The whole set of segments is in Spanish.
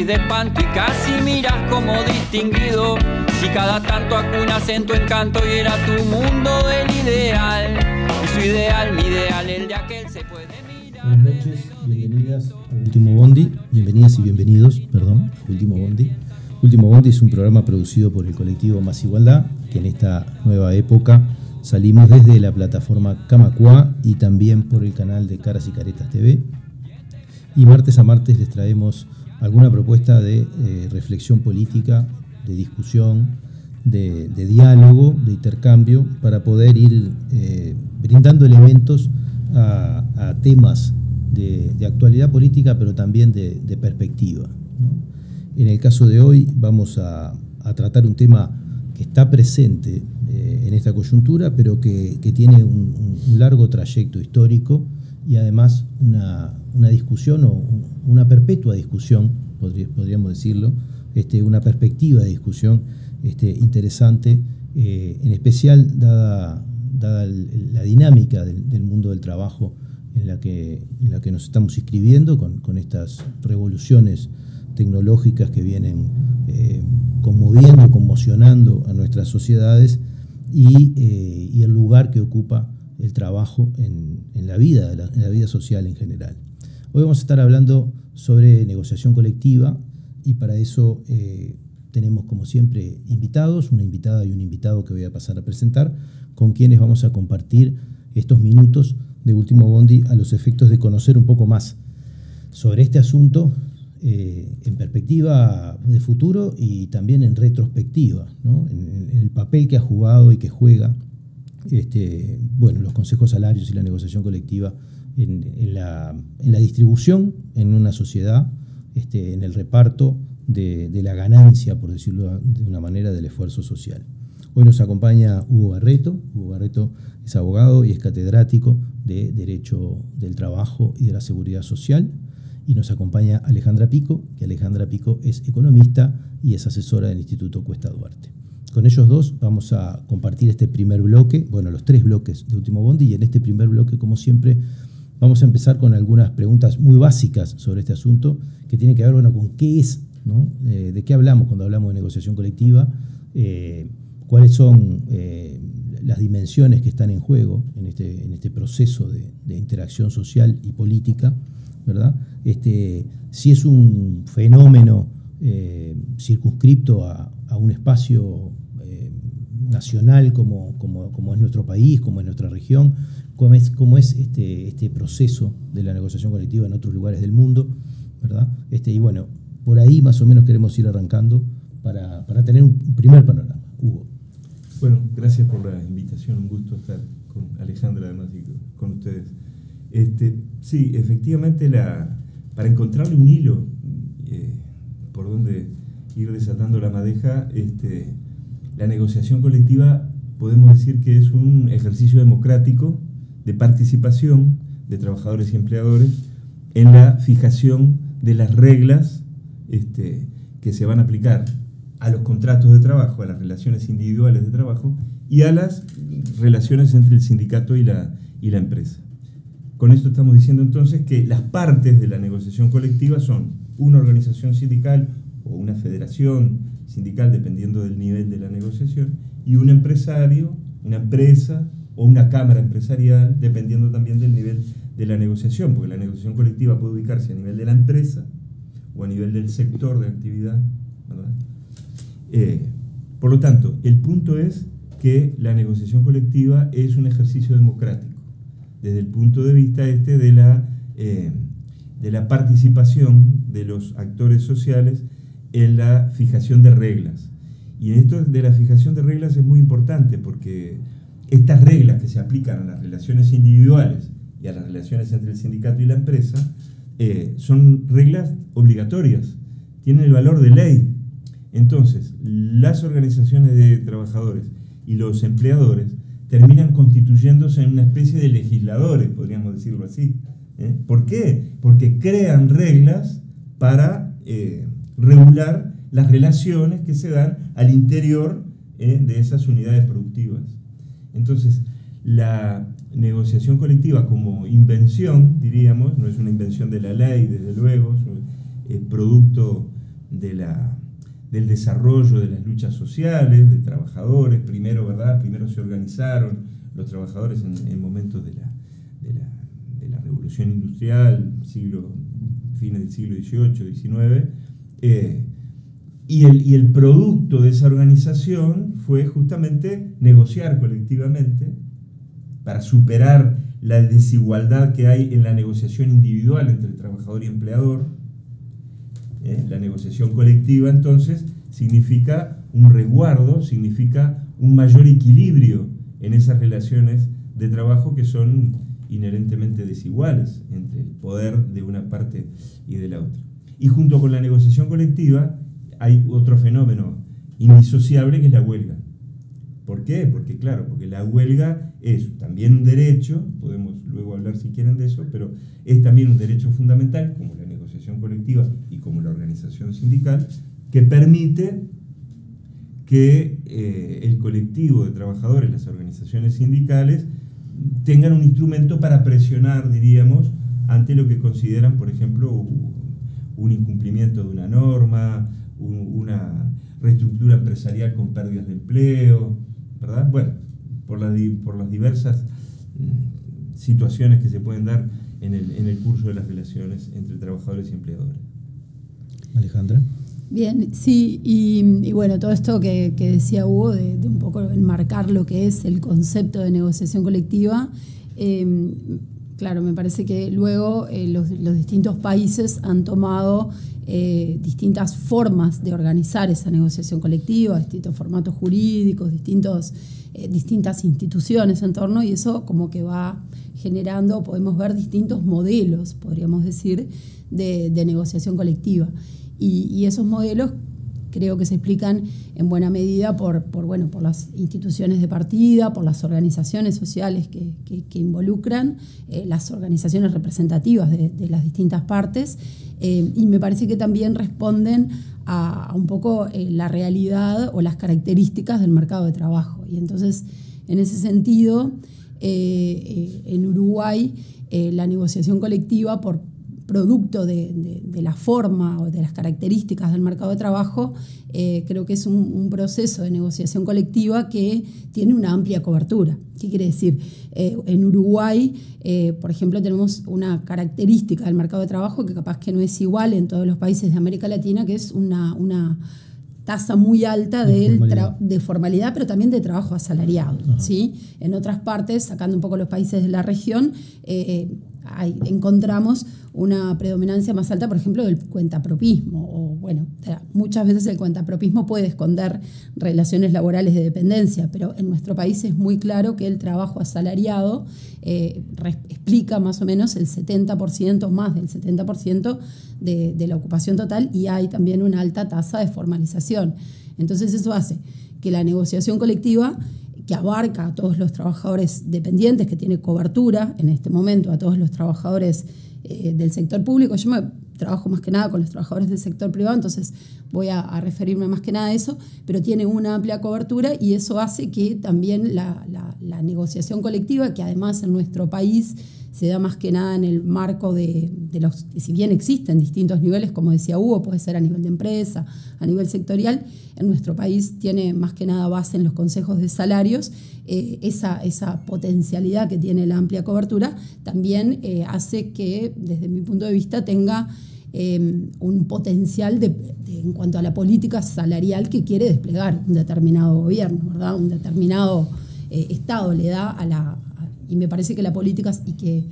morís de espanto y casi miras como distinguido. Si cada tanto acunas en tu encanto y era tu mundo del ideal. Y su ideal, mi ideal, el de aquel se puede mirar. Buenas noches, bienvenidas a Último Bondi, bienvenidas y bienvenidos, perdón, Último Bondi. Último Bondi es un programa producido por el colectivo Más Igualdad, que en esta nueva época salimos desde la plataforma Camacua y también por el canal de Caras y Caretas TV. Y martes a martes les traemos alguna propuesta de eh, reflexión política, de discusión, de, diálogo, de intercambio, para poder ir eh, brindando elementos a, temas de, actualidad política, pero también de, perspectiva. En el caso de hoy vamos a, tratar un tema que está presente eh, en esta coyuntura, pero que, tiene un, largo trayecto histórico y además una, discusión o una perpetua discusión, podríamos decirlo, este, una perspectiva de discusión este, interesante, eh, en especial dada, la dinámica del, mundo del trabajo en la que, la que nos estamos inscribiendo con estas revoluciones tecnológicas que vienen eh, conmoviendo, conmocionando a nuestras sociedades eh, y, el lugar que ocupa el trabajo en, la vida, en la vida social en general. Hoy vamos a estar hablando sobre negociación colectiva y para eso eh, tenemos como siempre invitados, una invitada y un invitado que voy a pasar a presentar, con quienes vamos a compartir estos minutos de Último Bondi a los efectos de conocer un poco más sobre este asunto eh, en perspectiva de futuro y también en retrospectiva, en, el papel que ha jugado y que juega este, bueno, los consejos salarios y la negociación colectiva en, la, distribución en una sociedad, este, en el reparto de, la ganancia, por decirlo de una manera, del esfuerzo social. Hoy nos acompaña Hugo Barreto. Hugo Barreto es abogado y es catedrático de Derecho del Trabajo y de la Seguridad Social y nos acompaña Alejandra Pico, que Alejandra Pico es economista y es asesora del Instituto Cuesta Duarte. Con ellos dos vamos a compartir este primer bloque, bueno, los tres bloques de Último Bondi, y en este primer bloque, como siempre, vamos a empezar con algunas preguntas muy básicas sobre este asunto, que tienen que ver, bueno, con qué es, eh, de qué hablamos cuando hablamos de negociación colectiva, eh, cuáles son eh, las dimensiones que están en juego en este, este proceso de, interacción social y política, ¿verdad? Este, si es un fenómeno circunscripto a, un espacio nacional como, como, es nuestro país, como es nuestra región, cómo es este, este proceso de la negociación colectiva en otros lugares del mundo, ¿verdad? Este, y bueno, por ahí más o menos queremos ir arrancando para, tener un primer panorama. Hugo. Bueno, gracias por la invitación, un gusto estar con Alejandra además y con ustedes. Este, sí, efectivamente la, para encontrarle un hilo eh, por donde ir desatando la madeja, este, la negociación colectiva podemos decir que es un ejercicio democrático de participación de trabajadores y empleadores en la fijación de las reglas este, que se van a aplicar a los contratos de trabajo, a las relaciones individuales de trabajo y a las relaciones entre el sindicato y la, y la empresa. Con esto estamos diciendo entonces que las partes de la negociación colectiva son una organización sindical o una federación sindical, dependiendo del nivel de la negociación, y un empresario, una empresa o una cámara empresarial, dependiendo también del nivel de la negociación, porque la negociación colectiva puede ubicarse a nivel de la empresa o a nivel del sector de actividad. Eh, por lo tanto, el punto es que la negociación colectiva es un ejercicio democrático desde el punto de vista este de la, eh, de la participación de los actores sociales en la fijación de reglas. Y esto de la fijación de reglas es muy importante porque estas reglas que se aplican a las relaciones individuales y a las relaciones entre el sindicato y la empresa eh, son reglas obligatorias, tienen el valor de ley. Entonces, las organizaciones de trabajadores y los empleadores terminan constituyéndose en una especie de legisladores, podríamos decirlo así. ¿eh? ¿Por qué? Porque crean reglas para eh, regular las relaciones que se dan al interior ¿eh? de esas unidades productivas. Entonces, la negociación colectiva como invención, diríamos, no es una invención de la ley, desde luego, es producto de la, del desarrollo de las luchas sociales, de trabajadores, primero, ¿verdad? Primero se organizaron los trabajadores en, momentos de la, de la, de, la, revolución industrial, siglo, fines del siglo XVIII, XIX, eh, y, el, y el producto de esa organización fue justamente negociar colectivamente para superar la desigualdad que hay en la negociación individual entre trabajador y empleador. ¿eh? La negociación colectiva entonces significa un resguardo, significa un mayor equilibrio en esas relaciones de trabajo que son inherentemente desiguales entre el poder de una parte y de la otra. Y junto con la negociación colectiva hay otro fenómeno indisociable que es la huelga. ¿Por qué? Porque claro, porque la huelga es también un derecho, podemos luego hablar si quieren de eso, pero es también un derecho fundamental, como la negociación colectiva y como la organización sindical, que permite que eh, el colectivo de trabajadores, las organizaciones sindicales, tengan un instrumento para presionar, diríamos, ante lo que consideran, por ejemplo, un incumplimiento de una norma, una reestructura empresarial con pérdidas de empleo, ¿verdad? Bueno, por, por las diversas mm, situaciones que se pueden dar en el, en el curso de las relaciones entre trabajadores y empleadores. Alejandra. Bien, sí, y, bueno, todo esto que, decía Hugo, de, un poco enmarcar lo que es el concepto de negociación colectiva, em, claro, me parece que luego eh, los, distintos países han tomado eh, distintas formas de organizar esa negociación colectiva, distintos formatos jurídicos, distintos, eh, distintas instituciones en torno, y eso como que va generando, podemos ver distintos modelos, podríamos decir, de, negociación colectiva. y esos modelos creo que se explican en buena medida por, bueno, por las instituciones de partida, por las organizaciones sociales que, involucran, eh, las organizaciones representativas de, las distintas partes, eh, y me parece que también responden a, un poco eh, la realidad o las características del mercado de trabajo. Y entonces, en ese sentido, en Uruguay, la negociación colectiva por, producto de, la forma o de las características del mercado de trabajo, eh, creo que es un, proceso de negociación colectiva que tiene una amplia cobertura. ¿Qué quiere decir? Eh, en Uruguay, eh, por ejemplo, tenemos una característica del mercado de trabajo que capaz que no es igual en todos los países de América Latina, que es una, una tasa muy alta de, formalidad. de formalidad, pero también de trabajo asalariado. ¿sí? En otras partes, sacando un poco los países de la región, encontramos una predominancia más alta, por ejemplo, del cuentapropismo. O, bueno, muchas veces el cuentapropismo puede esconder relaciones laborales de dependencia, pero en nuestro país es muy claro que el trabajo asalariado eh, explica más o menos el 70%, más del 70% de, de la ocupación total y hay también una alta tasa de formalización. Entonces eso hace que la negociación colectiva que abarca a todos los trabajadores dependientes, que tiene cobertura en este momento a todos los trabajadores eh, del sector público. Yo trabajo más que nada con los trabajadores del sector privado, entonces voy a, referirme más que nada a eso, pero tiene una amplia cobertura y eso hace que también la negociación colectiva, que además en nuestro país se da más que nada en el marco de, los, si bien existen distintos niveles, como decía Hugo, puede ser a nivel de empresa, a nivel sectorial, en nuestro país tiene más que nada base en los consejos de salarios, eh, esa, esa, potencialidad que tiene la amplia cobertura también eh, hace que, desde mi punto de vista, tenga em, un potencial en cuanto a la política salarial que quiere desplegar un determinado gobierno, ¿verdad? un determinado eh, Estado le da a la, y me parece que la política y que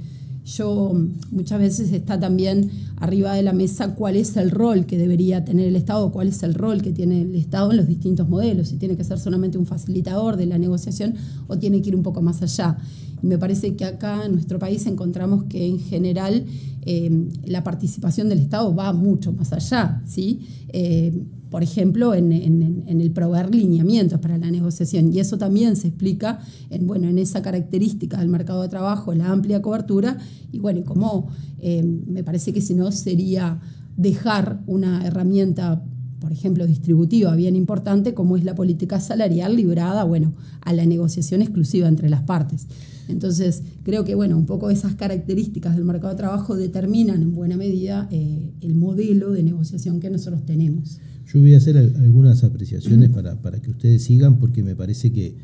yo muchas veces está también arriba de la mesa cuál es el rol que debería tener el Estado, cuál es el rol que tiene el Estado en los distintos modelos, si tiene que ser solamente un facilitador de la negociación o tiene que ir un poco más allá. Me parece que acá en nuestro país encontramos que en general eh, la participación del Estado va mucho más allá. ¿sí? Eh, por ejemplo, en, el proveer lineamientos para la negociación. Y eso también se explica en, bueno, en esa característica del mercado de trabajo, la amplia cobertura, y bueno, como eh, me parece que si no sería dejar una herramienta por ejemplo, distributiva bien importante, como es la política salarial librada, bueno, a la negociación exclusiva entre las partes. Entonces, creo que, bueno, un poco esas características del mercado de trabajo determinan en buena medida eh, el modelo de negociación que nosotros tenemos. Yo voy a hacer algunas apreciaciones para, para que ustedes sigan, porque me parece que,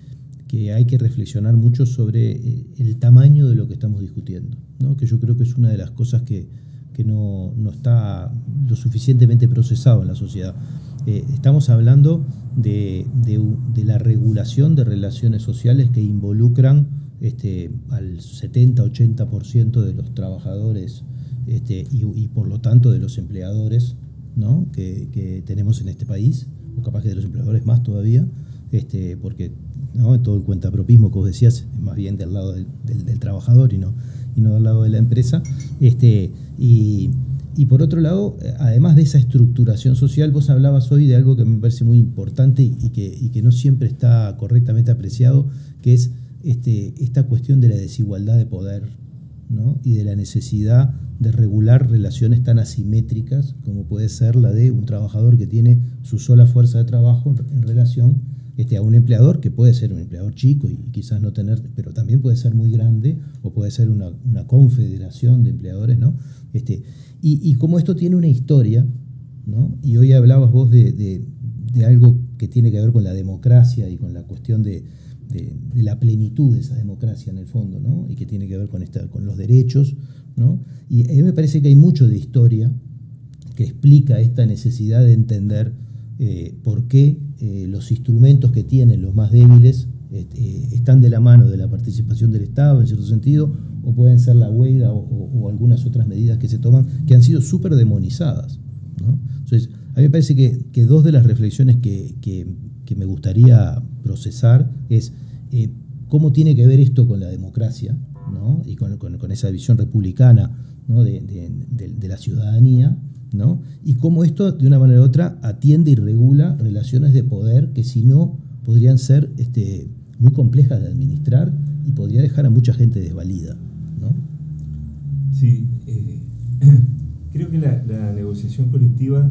que hay que reflexionar mucho sobre eh, el tamaño de lo que estamos discutiendo, ¿no? que yo creo que es una de las cosas que, que no, no, está lo suficientemente procesado en la sociedad. Eh, estamos hablando de, de, la regulación de relaciones sociales que involucran este, al 70-80% de los trabajadores este, y, por lo tanto de los empleadores que, tenemos en este país, o capaz que de los empleadores más todavía, este, porque ¿no? todo el cuentapropismo que vos decías es más bien del lado del, trabajador y no, y no del lado de la empresa. Y, por otro lado, además de esa estructuración social, vos hablabas hoy de algo que me parece muy importante y que no siempre está correctamente apreciado, que es este, esta cuestión de la desigualdad de poder ¿no? y de la necesidad de regular relaciones tan asimétricas como puede ser la de un trabajador que tiene su sola fuerza de trabajo en, relación este, a un empleador que puede ser un empleador chico y quizás no tener, pero también puede ser muy grande o puede ser una, confederación de empleadores, ¿no? Este, y, como esto tiene una historia, ¿no? Y hoy hablabas vos de, algo que tiene que ver con la democracia y con la cuestión de, de, la plenitud de esa democracia en el fondo, ¿no? Y que tiene que ver con, esta, con los derechos, ¿no? Y a mí me parece que hay mucho de historia que explica esta necesidad de entender eh, por qué eh, los instrumentos que tienen los más débiles eh, están de la mano de la participación del Estado, en cierto sentido, o pueden ser la huelga o, algunas otras medidas que se toman que han sido súper demonizadas. Entonces, a mí me parece que, dos de las reflexiones que, que, me gustaría procesar es eh, cómo tiene que ver esto con la democracia ¿no? y con, esa visión republicana ¿no? de la ciudadanía ¿no? Y cómo esto, de una manera u otra, atiende y regula relaciones de poder que si no podrían ser este, muy complejas de administrar y podría dejar a mucha gente desvalida. ¿no? Sí, eh, creo que la, la, negociación colectiva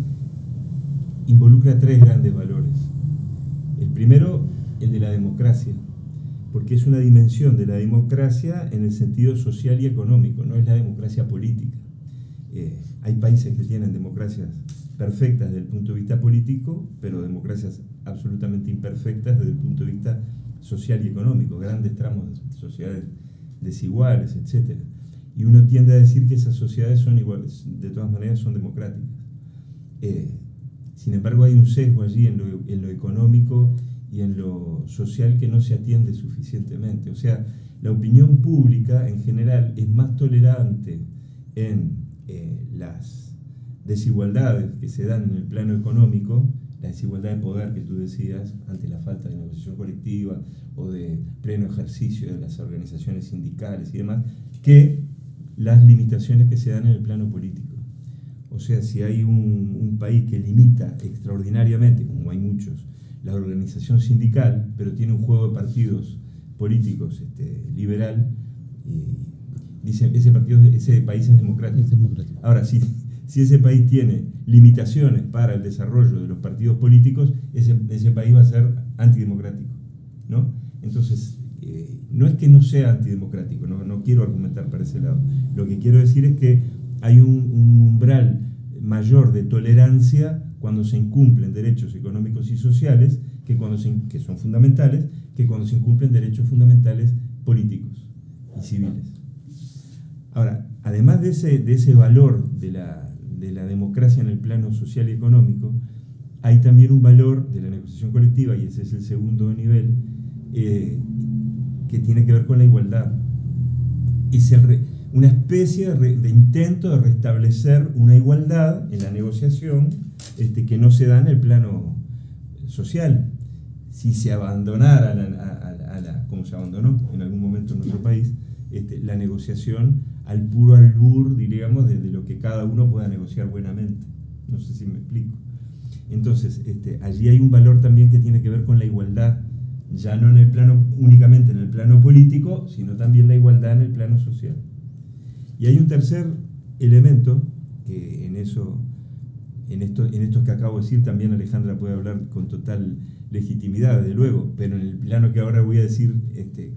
involucra tres grandes valores. El primero, el de la democracia, porque es una dimensión de la democracia en el sentido social y económico, no es la democracia política. Eh, hay países que tienen democracias perfectas desde el punto de vista político, pero democracias absolutamente imperfectas desde el punto de vista social y económico, grandes tramos de sociedades desiguales, etc. Y uno tiende a decir que esas sociedades son iguales, de todas maneras son democráticas. Eh, sin embargo, hay un sesgo allí en lo, en lo económico y en lo social que no se atiende suficientemente. O sea, la opinión pública en general es más tolerante en eh, las desigualdades que se dan en el plano económico, la desigualdad de poder que tú decías ante la falta de negociación colectiva o de pleno ejercicio de las organizaciones sindicales y demás, que las limitaciones que se dan en el plano político. O sea, si hay un, un país que limita extraordinariamente, como hay muchos, la organización sindical, pero tiene un juego de partidos políticos este, liberal, y dice, ese, partido, ese país es democrático. Es democrático. Ahora, si, si ese país tiene limitaciones para el desarrollo de los partidos políticos, ese, ese país va a ser antidemocrático. ¿no? Entonces, eh, no es que no sea antidemocrático, no, no, quiero argumentar para ese lado. Lo que quiero decir es que hay un, un umbral mayor de tolerancia cuando se incumplen derechos económicos y sociales, que, cuando se, que son fundamentales, que cuando se incumplen derechos fundamentales políticos y civiles. Ahora, además de ese, de ese valor de la, de la democracia en el plano social y económico, hay también un valor de la negociación colectiva, y ese es el segundo nivel, eh, que tiene que ver con la igualdad. Es el, una especie de, re, de, intento de restablecer una igualdad en la negociación este, que no se da en el plano social. Si se abandonara, la, a, a, a la, como se abandonó en algún momento en nuestro país, este, la negociación al puro albur, diríamos, de, de, lo que cada uno pueda negociar buenamente. No sé si me explico. Entonces, este, allí hay un valor también que tiene que ver con la igualdad, ya no en el plano, únicamente en el plano político, sino también la igualdad en el plano social. Y hay un tercer elemento, que en eso en esto, en esto que acabo de decir también Alejandra puede hablar con total legitimidad, desde luego, pero en el plano que ahora voy a decir, este,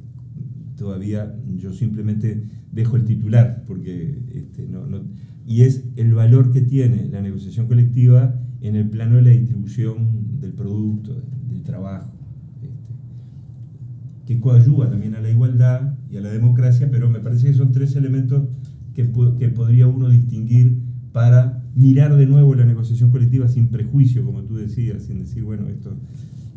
todavía yo simplemente dejo el titular, porque este, no, no, y es el valor que tiene la negociación colectiva en el plano de la distribución del producto, del trabajo, este, que coayuda también a la igualdad y a la democracia, pero me parece que son tres elementos que, que podría uno distinguir para mirar de nuevo la negociación colectiva sin prejuicio, como tú decías, sin decir, bueno, esto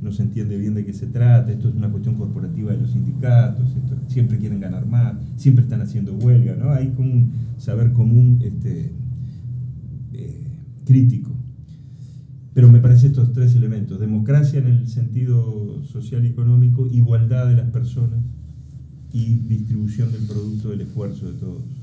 no se entiende bien de qué se trata, esto es una cuestión corporativa de los sindicatos, siempre quieren ganar más, siempre están haciendo huelga, ¿no? Hay como un saber común este, eh, crítico. Pero me parece estos tres elementos, democracia en el sentido social y económico, igualdad de las personas y distribución del producto del esfuerzo de todos.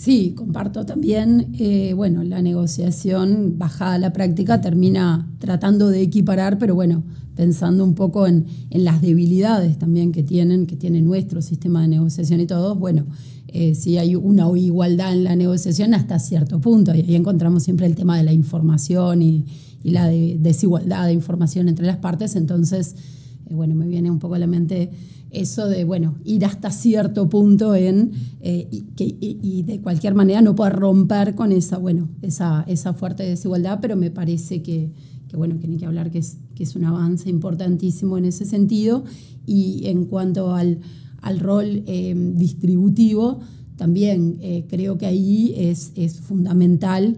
Sí, comparto también, eh, bueno, la negociación bajada a la práctica termina tratando de equiparar, pero bueno, pensando un poco en, las debilidades también que tienen, que tiene nuestro sistema de negociación y todo, bueno, eh, si hay una igualdad en la negociación hasta cierto punto, y ahí encontramos siempre el tema de la información y, la desigualdad de información entre las partes, entonces, eh, bueno, me viene un poco a la mente eso de, bueno, ir hasta cierto punto en, eh, y, que, y, de cualquier manera no poder romper con esa, bueno, esa, esa fuerte desigualdad, pero me parece que, que bueno, que hay que hablar que es, que es un avance importantísimo en ese sentido. Y en cuanto al, al rol eh, distributivo, también eh, creo que ahí es, es fundamental.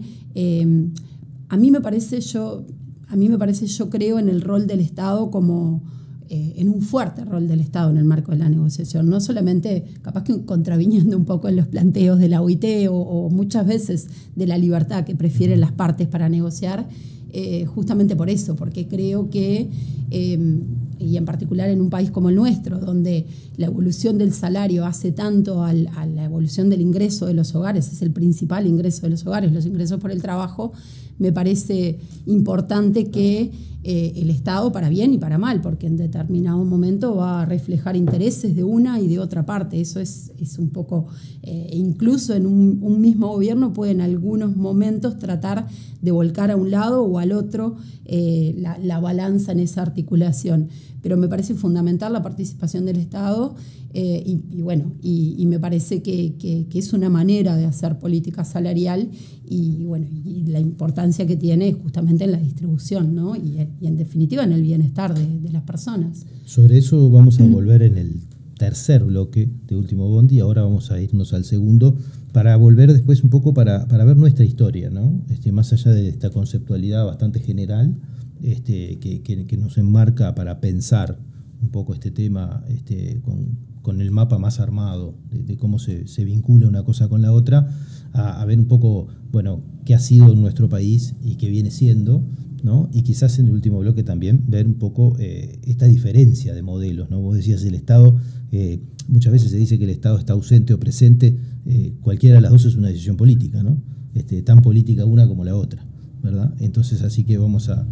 a mí me parece, yo, a mí me parece, yo creo en el rol del Estado como eh, en un fuerte rol del Estado en el marco de la negociación, no solamente capaz que contraviniendo un poco en los planteos de la OIT o, muchas veces de la libertad que prefieren las partes para negociar, eh, justamente por eso, porque creo que, eh, y en particular en un país como el nuestro, donde la evolución del salario hace tanto a la evolución del ingreso de los hogares, es el principal ingreso de los hogares, los ingresos por el trabajo, me parece importante que eh, el Estado, para bien y para mal, porque en determinado momento va a reflejar intereses de una y de otra parte. Eso es, es un poco, eh, incluso en un, mismo gobierno puede en algunos momentos tratar de volcar a un lado o al otro eh, la balanza en esa articulación pero me parece fundamental la participación del Estado eh, y, bueno, y, me parece que, es una manera de hacer política salarial y bueno, y la importancia que tiene justamente en la distribución ¿no? y, en definitiva en el bienestar de, las personas. Sobre eso vamos a volver en el tercer bloque de Último Bondi, ahora vamos a irnos al segundo para volver después un poco para, para ver nuestra historia, ¿no? Este, más allá de esta conceptualidad bastante general este, que, nos enmarca para pensar un poco este tema este, con, el mapa más armado de, cómo se, vincula una cosa con la otra, a, ver un poco, bueno, qué ha sido nuestro país y qué viene siendo, ¿no? Y quizás en el último bloque también ver un poco eh, esta diferencia de modelos, ¿no? Vos decías el Estado, eh, muchas veces se dice que el Estado está ausente o presente, eh, cualquiera de las dos es una decisión política, ¿no? Este, tan política una como la otra. ¿Verdad? Entonces así que vamos a,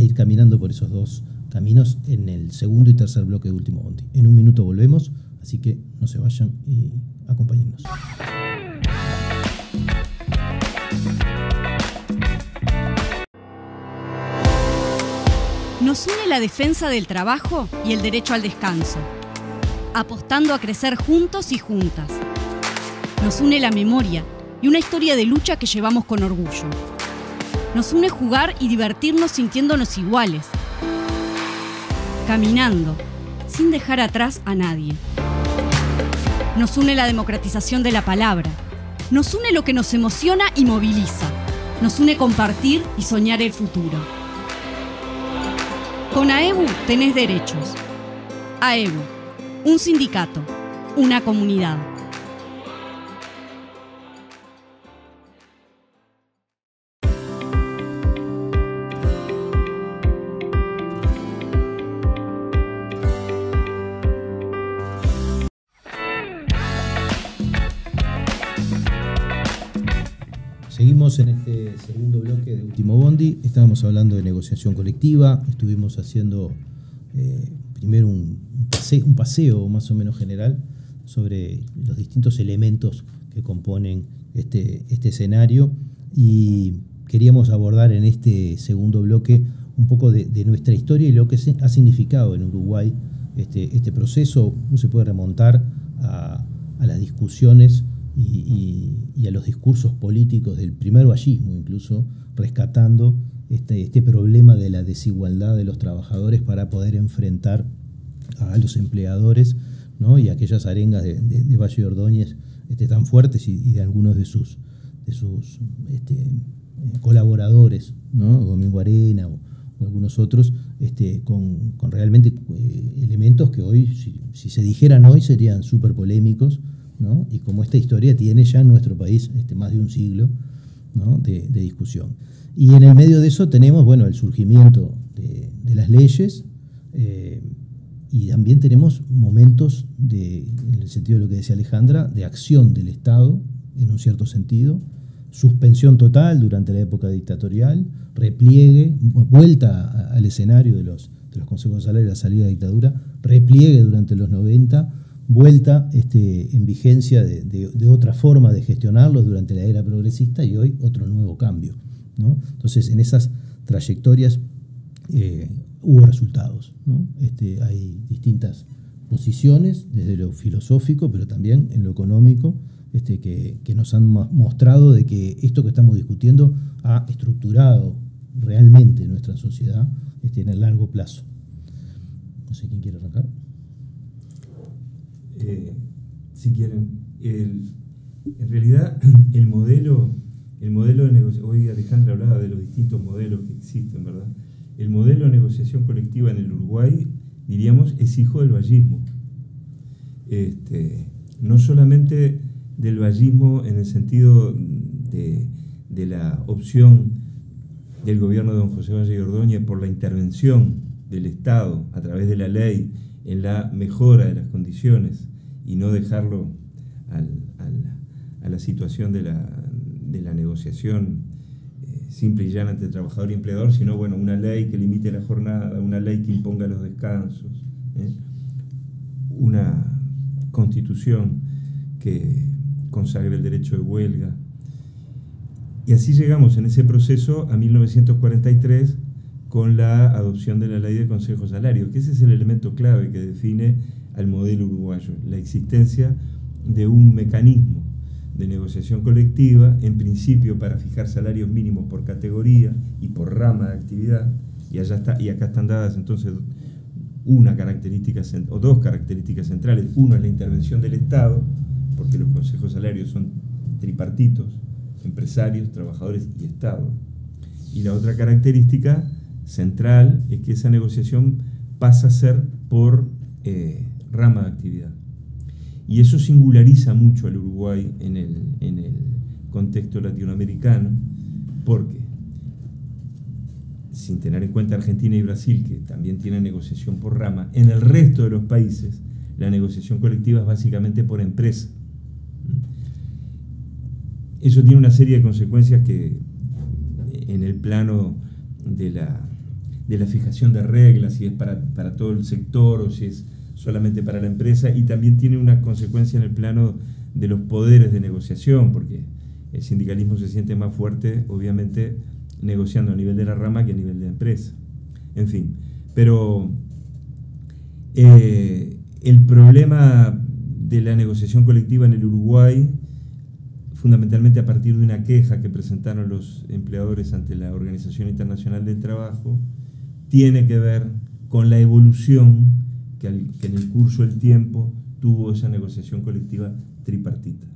ir caminando por esos dos caminos en el segundo y tercer bloque de Último Bondi. En un minuto volvemos, así que no se vayan y acompáñennos. Nos une la defensa del trabajo y el derecho al descanso, apostando a crecer juntos y juntas. Nos une la memoria y una historia de lucha que llevamos con orgullo nos une jugar y divertirnos sintiéndonos iguales. Caminando, sin dejar atrás a nadie. Nos une la democratización de la palabra. Nos une lo que nos emociona y moviliza. Nos une compartir y soñar el futuro. Con AEBU tenés derechos. AEBU, un sindicato, una comunidad. Estábamos hablando de negociación colectiva, estuvimos haciendo eh, primero un, paseo, más o menos general sobre los distintos elementos que componen este, este escenario y queríamos abordar en este segundo bloque un poco de, nuestra historia y lo que ha significado en Uruguay este, este proceso. Se puede remontar a, las discusiones y, a los discursos políticos del primer vallismo, incluso rescatando este, este, problema de la desigualdad de los trabajadores para poder enfrentar a los empleadores ¿no? y aquellas arengas de, Valle de Ordóñez este, tan fuertes y, de algunos de sus, de sus este, eh, colaboradores, ¿no? Domingo Arena o, algunos otros, este, con, realmente eh, elementos que hoy, si, se dijeran hoy, serían súper polémicos, ¿no? y como esta historia tiene ya en nuestro país este, más de un siglo de, discusión. Y en el medio de eso tenemos bueno, el surgimiento de, las leyes eh, y también tenemos momentos, de, en el sentido de lo que decía Alejandra, de acción del Estado, en un cierto sentido, suspensión total durante la época dictatorial, repliegue, vuelta al escenario de los, de consejos de salario la salida de dictadura, repliegue durante los 90, vuelta este, en vigencia de, otra forma de gestionarlos durante la era progresista y hoy otro nuevo cambio. Entonces, en esas trayectorias eh, hubo resultados. Este, hay distintas posiciones desde lo filosófico, pero también en lo económico, este, que, nos han mostrado de que esto que estamos discutiendo ha estructurado realmente nuestra sociedad este, en el largo plazo. No sé quién quiere arrancar. Eh, si quieren, en realidad el modelo, el modelo de hoy Alejandra hablaba de los distintos modelos que existen, ¿verdad? El modelo de negociación colectiva en el Uruguay, diríamos, es hijo del vallismo. Este, no solamente del vallismo en el sentido de, la opción del gobierno de don José Valle y por la intervención del Estado a través de la ley en la mejora de las condiciones y no dejarlo a la situación de la, negociación eh, simple y llana entre trabajador y empleador, sino bueno, una ley que limite la jornada, una ley que imponga los descansos, ¿eh? una constitución que consagre el derecho de huelga. Y así llegamos en ese proceso a 1943 con la adopción de la ley de consejo salario, que ese es el elemento clave que define al modelo uruguayo, la existencia de un mecanismo de negociación colectiva, en principio para fijar salarios mínimos por categoría y por rama de actividad, y, allá está, y acá están dadas entonces una característica o dos características centrales. Uno es la intervención del Estado, porque los consejos salarios son tripartitos, empresarios, trabajadores y Estado. Y la otra característica central es que esa negociación pasa a ser por eh, rama de actividad. Y eso singulariza mucho al Uruguay en el, en el contexto latinoamericano, porque sin tener en cuenta Argentina y Brasil, que también tienen negociación por rama, en el resto de los países la negociación colectiva es básicamente por empresa. Eso tiene una serie de consecuencias que en el plano de la, de la fijación de reglas, si es para, para, todo el sector o si es solamente para la empresa, y también tiene una consecuencia en el plano de los poderes de negociación, porque el sindicalismo se siente más fuerte, obviamente, negociando a nivel de la rama que a nivel de la empresa. En fin, pero eh, el problema de la negociación colectiva en el Uruguay fundamentalmente a partir de una queja que presentaron los empleadores ante la Organización Internacional del Trabajo, tiene que ver con la evolución que, en el curso del tiempo tuvo esa negociación colectiva tripartita.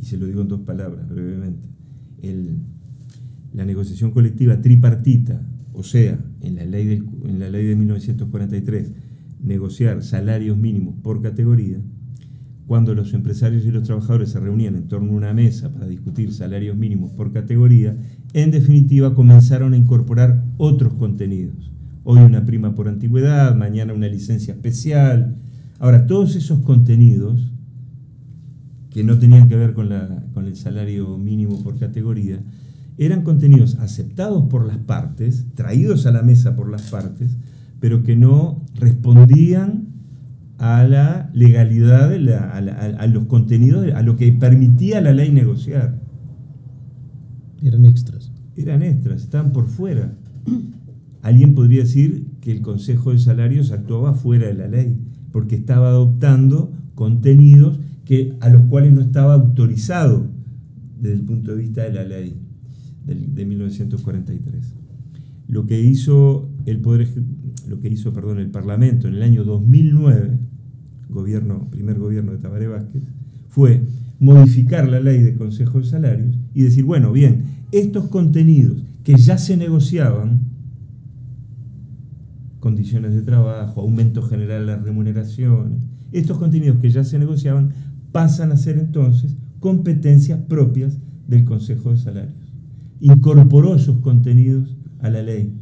Y se lo digo en dos palabras, brevemente. la negociación colectiva tripartita, o sea, en la, ley en la ley de 1943, negociar salarios mínimos por categoría, cuando los empresarios y los trabajadores se reunían en torno a una mesa para discutir salarios mínimos por categoría, en definitiva comenzaron a incorporar otros contenidos. Hoy una prima por antigüedad, mañana una licencia especial. Ahora, todos esos contenidos que no tenían que ver con, la, con el salario mínimo por categoría, eran contenidos aceptados por las partes, traídos a la mesa por las partes, pero que no respondían a la legalidad, a, los contenidos, a lo que permitía la ley negociar. Eran extras. Eran extras, estaban por fuera. Alguien podría decir que el Consejo de Salarios actuaba fuera de la ley, porque estaba adoptando contenidos que, a los cuales no estaba autorizado desde el punto de vista de la ley de 1943. Lo que hizo el poder lo que hizo, perdón, el Parlamento en el año 2009, gobierno, primer gobierno de Tabaré Vázquez, fue modificar la ley de Consejo de Salarios y decir, bueno, bien, estos contenidos que ya se negociaban, condiciones de trabajo, aumento general de las remuneraciones, estos contenidos que ya se negociaban pasan a ser entonces competencias propias del Consejo de Salarios. Incorporó esos contenidos a la ley.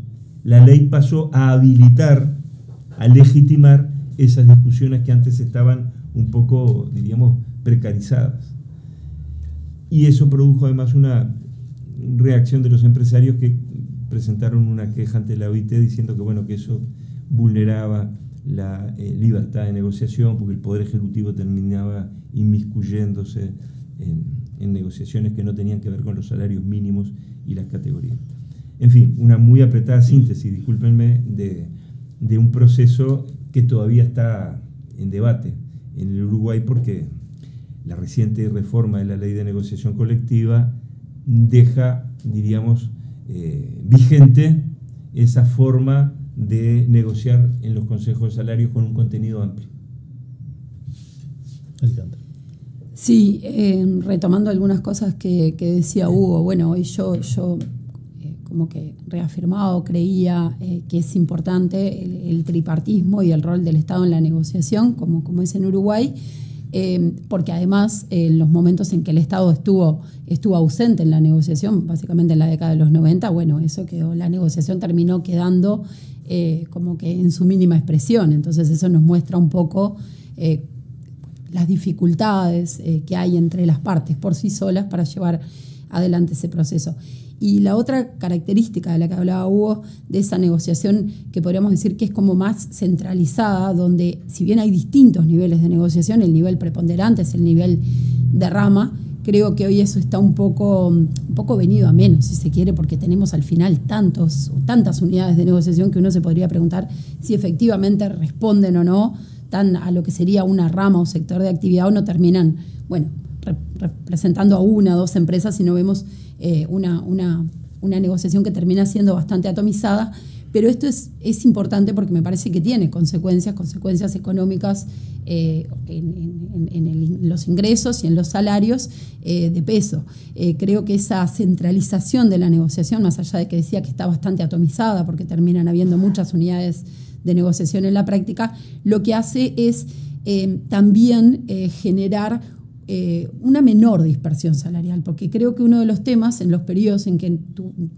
La ley pasó a habilitar, a legitimar esas discusiones que antes estaban un poco, diríamos, precarizadas. Y eso produjo además una reacción de los empresarios que presentaron una queja ante la OIT diciendo que, bueno, que eso vulneraba la eh, libertad de negociación porque el Poder Ejecutivo terminaba inmiscuyéndose en, negociaciones que no tenían que ver con los salarios mínimos y las categorías. En fin, una muy apretada síntesis, discúlpenme, de, de un proceso que todavía está en debate en el Uruguay porque la reciente reforma de la ley de negociación colectiva deja, diríamos, eh, vigente esa forma de negociar en los consejos de salarios con un contenido amplio. Sí, eh, retomando algunas cosas que, decía Hugo, bueno, hoy yo, yo eh, como que reafirmado, creía que es importante el, tripartismo y el rol del Estado en la negociación, como, como es en Uruguay. Em, porque además en los momentos en que el Estado estuvo, estuvo ausente en la negociación, básicamente en la década de los 90, bueno, eso quedó, la negociación terminó quedando eh, como que en su mínima expresión, entonces eso nos muestra un poco eh, las dificultades eh, que hay entre las partes por sí solas para llevar adelante ese proceso. Y la otra característica de la que hablaba Hugo, de esa negociación que podríamos decir que es como más centralizada, donde si bien hay distintos niveles de negociación, el nivel preponderante es el nivel de rama, creo que hoy eso está un poco, un poco venido a menos, si se quiere, porque tenemos al final tantos, tantas unidades de negociación que uno se podría preguntar si efectivamente responden o no tan a lo que sería una rama o sector de actividad o no terminan, bueno, representando a una o dos empresas y no vemos eh, una, una, una, negociación que termina siendo bastante atomizada. Pero esto es, es importante porque me parece que tiene consecuencias, consecuencias económicas eh, en, los ingresos y en los salarios eh, de peso. creo que esa centralización de la negociación, más allá de que decía que está bastante atomizada porque terminan habiendo muchas unidades de negociación en la práctica, lo que hace es también generar eh, una menor dispersión salarial, porque creo que uno de los temas en los periodos en que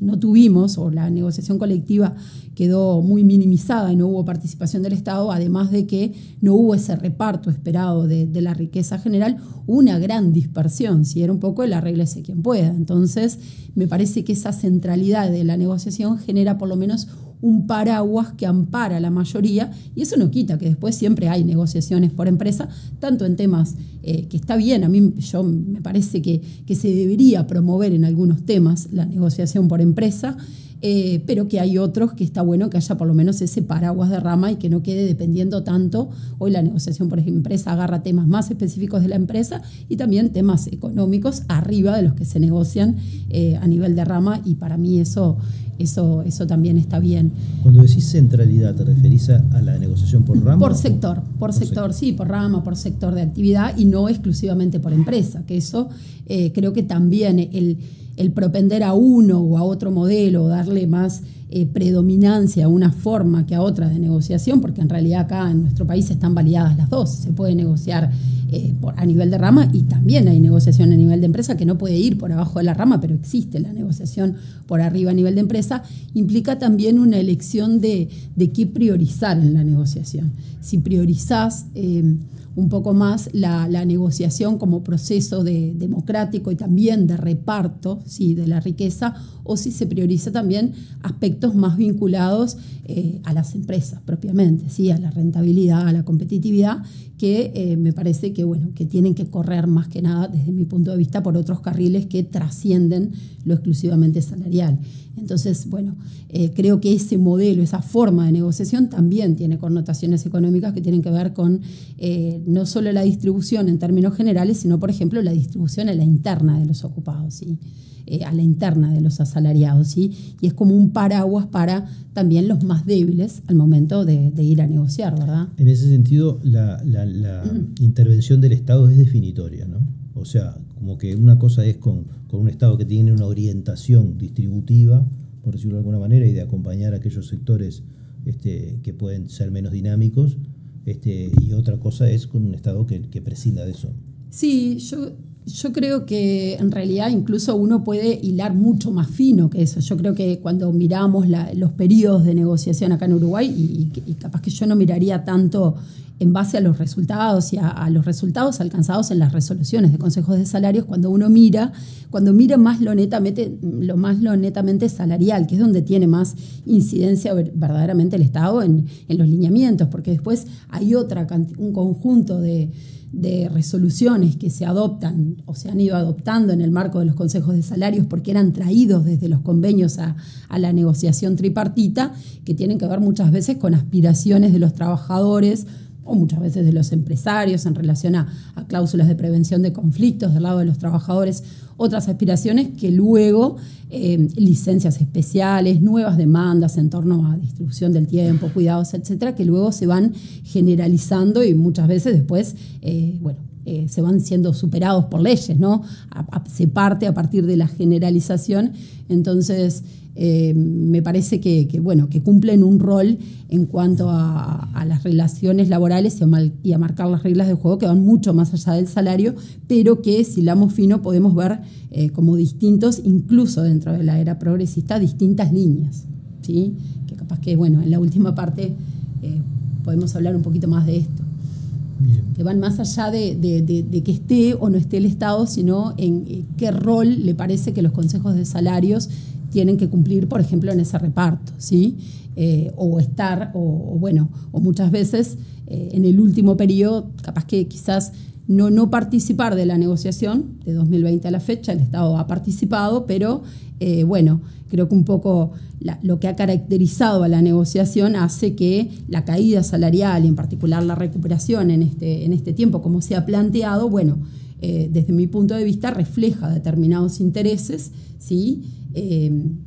no tuvimos o la negociación colectiva quedó muy minimizada y no hubo participación del Estado, además de que no hubo ese reparto esperado de, la riqueza general, una gran dispersión, si era un poco el arreglese quien pueda. Entonces, me parece que esa centralidad de la negociación genera por lo menos un paraguas que ampara a la mayoría y eso no quita que después siempre hay negociaciones por empresa, tanto en temas eh, que está bien, a mí yo me parece que, que se debería promover en algunos temas la negociación por empresa, eh, pero que hay otros que está bueno que haya por lo menos ese paraguas de rama y que no quede dependiendo tanto. Hoy la negociación por empresa agarra temas más específicos de la empresa y también temas económicos arriba de los que se negocian eh, a nivel de rama y para mí eso, eso, eso también está bien. Cuando decís centralidad, ¿te referís a, la negociación por rama? Por sector, por, sector, sí, por rama, por sector de actividad y no exclusivamente por empresa, que eso eh, creo que también el el propender a uno o a otro modelo, darle más eh, predominancia a una forma que a otra de negociación, porque en realidad acá en nuestro país están validadas las dos. Se puede negociar eh, a nivel de rama y también hay negociación a nivel de empresa que no puede ir por abajo de la rama, pero existe la negociación por arriba a nivel de empresa. Implica también una elección de, qué priorizar en la negociación. Si priorizás... Eh, un poco más la, negociación como proceso de, democrático y también de reparto ¿sí? de la riqueza, o si se prioriza también aspectos más vinculados eh, a las empresas propiamente, ¿sí? a la rentabilidad, a la competitividad, que eh, me parece que, bueno, que tienen que correr más que nada, desde mi punto de vista, por otros carriles que trascienden lo exclusivamente salarial. Entonces, bueno, eh, creo que ese modelo, esa forma de negociación también tiene connotaciones económicas que tienen que ver con eh, no solo la distribución en términos generales, sino, por ejemplo, la distribución a la interna de los ocupados, ¿sí? Eh, a la interna de los asalariados. ¿sí? Y es como un paraguas para también los más débiles al momento de, ir a negociar, ¿verdad? En ese sentido, la, intervención del Estado es definitoria, ¿no? O sea, como que una cosa es con, con un Estado que tiene una orientación distributiva, por decirlo de alguna manera, y de acompañar a aquellos sectores este, que pueden ser menos dinámicos, este, y otra cosa es con un Estado que, que prescinda de eso. Sí, yo, yo creo que en realidad incluso uno puede hilar mucho más fino que eso. Yo creo que cuando miramos los periodos de negociación acá en Uruguay, y, capaz que yo no miraría tanto en base a los resultados y a, los resultados alcanzados en las resoluciones de consejos de salarios, cuando uno mira, cuando mira más lo netamente, lo más lo netamente salarial, que es donde tiene más incidencia verdaderamente el Estado en, en los lineamientos, porque después hay otra un conjunto de de resoluciones que se adoptan o se han ido adoptando en el marco de los consejos de salarios porque eran traídos desde los convenios a, la negociación tripartita, que tienen que ver muchas veces con aspiraciones de los trabajadores o muchas veces de los empresarios en relación a, cláusulas de prevención de conflictos del lado de los trabajadores, otras aspiraciones que luego, eh, licencias especiales, nuevas demandas en torno a distribución del tiempo, cuidados, etcétera, que luego se van generalizando y muchas veces después, eh, bueno, eh, se van siendo superados por leyes, ¿no? se parte a partir de la generalización. Entonces, eh, me parece que, bueno, que cumplen un rol en cuanto a, las relaciones laborales y a, marcar las reglas del juego que van mucho más allá del salario, pero que si lamos fino podemos ver eh, como distintos, incluso dentro de la era progresista, distintas líneas. ¿sí? Que capaz que, bueno, en la última parte eh, podemos hablar un poquito más de esto. que van más allá de, de, que esté o no esté el Estado, sino en qué rol le parece que los consejos de salarios tienen que cumplir, por ejemplo, en ese reparto, ¿sí? Eh, o estar, o, bueno, o muchas veces eh, en el último periodo, capaz que quizás no, no participar de la negociación de 2020 a la fecha, el Estado ha participado, pero eh, bueno, creo que un poco lo que ha caracterizado a la negociación hace que la caída salarial y en particular la recuperación en este, en este tiempo, como se ha planteado, bueno, desde mi punto de vista refleja determinados intereses, ¿sí? Em,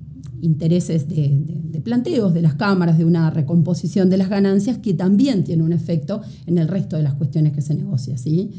intereses de, planteos de las cámaras, de una recomposición de las ganancias, que también tiene un efecto en el resto de las cuestiones que se negocia, ¿sí?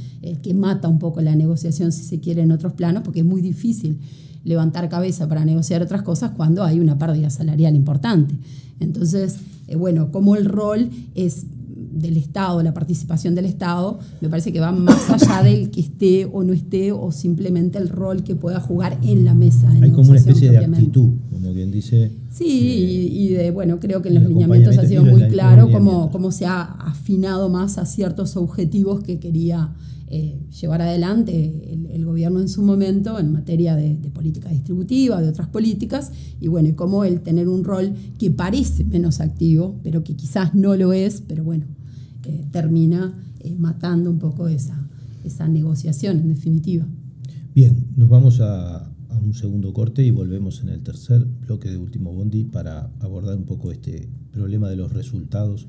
Que mata un poco la negociación, si se quiere, en otros planos, porque es muy difícil levantar cabeza para negociar otras cosas cuando hay una pérdida salarial importante. Entonces, eh, bueno, como el rol es del Estado, la participación del Estado, me parece que va más allá del que esté o no esté o simplemente el rol que pueda jugar en la mesa. Hay como una especie de actitud, como quien dice. Sí, y, de, bueno, creo que en los lineamientos ha sido muy claro cómo, cómo se ha afinado más a ciertos objetivos que quería eh, llevar adelante el, gobierno en su momento en materia de, política distributiva, de otras políticas, y bueno, y cómo el tener un rol que parece menos activo, pero que quizás no lo es, pero bueno, termina eh, matando un poco esa, esa negociación en definitiva. Bien, nos vamos a, un segundo corte y volvemos en el tercer bloque de Último Bondi para abordar un poco este problema de los resultados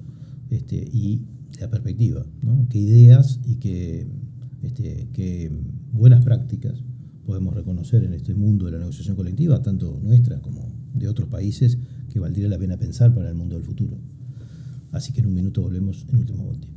este, y la perspectiva, qué ideas y qué, este, qué buenas prácticas podemos reconocer en este mundo de la negociación colectiva, tanto nuestra como de otros países, que valdría la pena pensar para el mundo del futuro. Así que en un minuto volvemos en último bondi.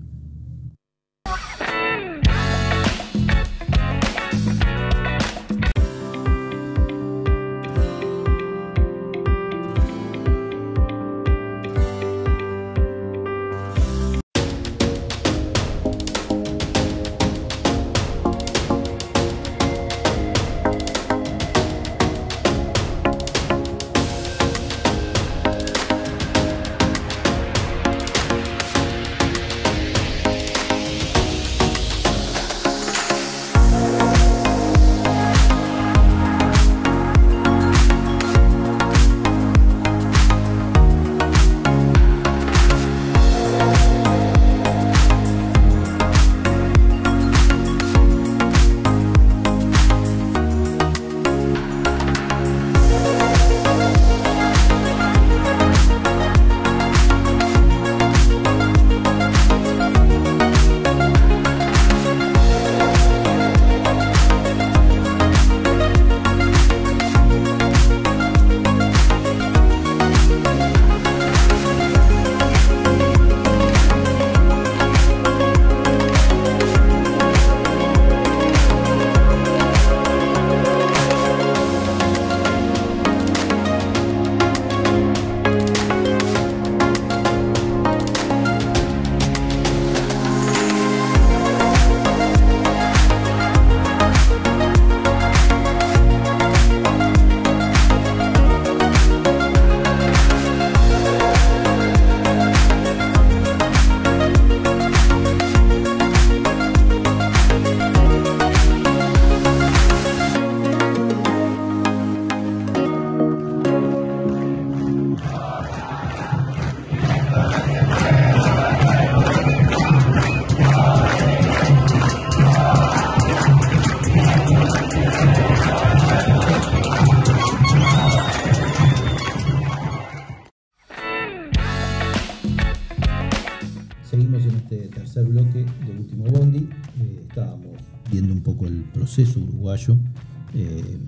Eh,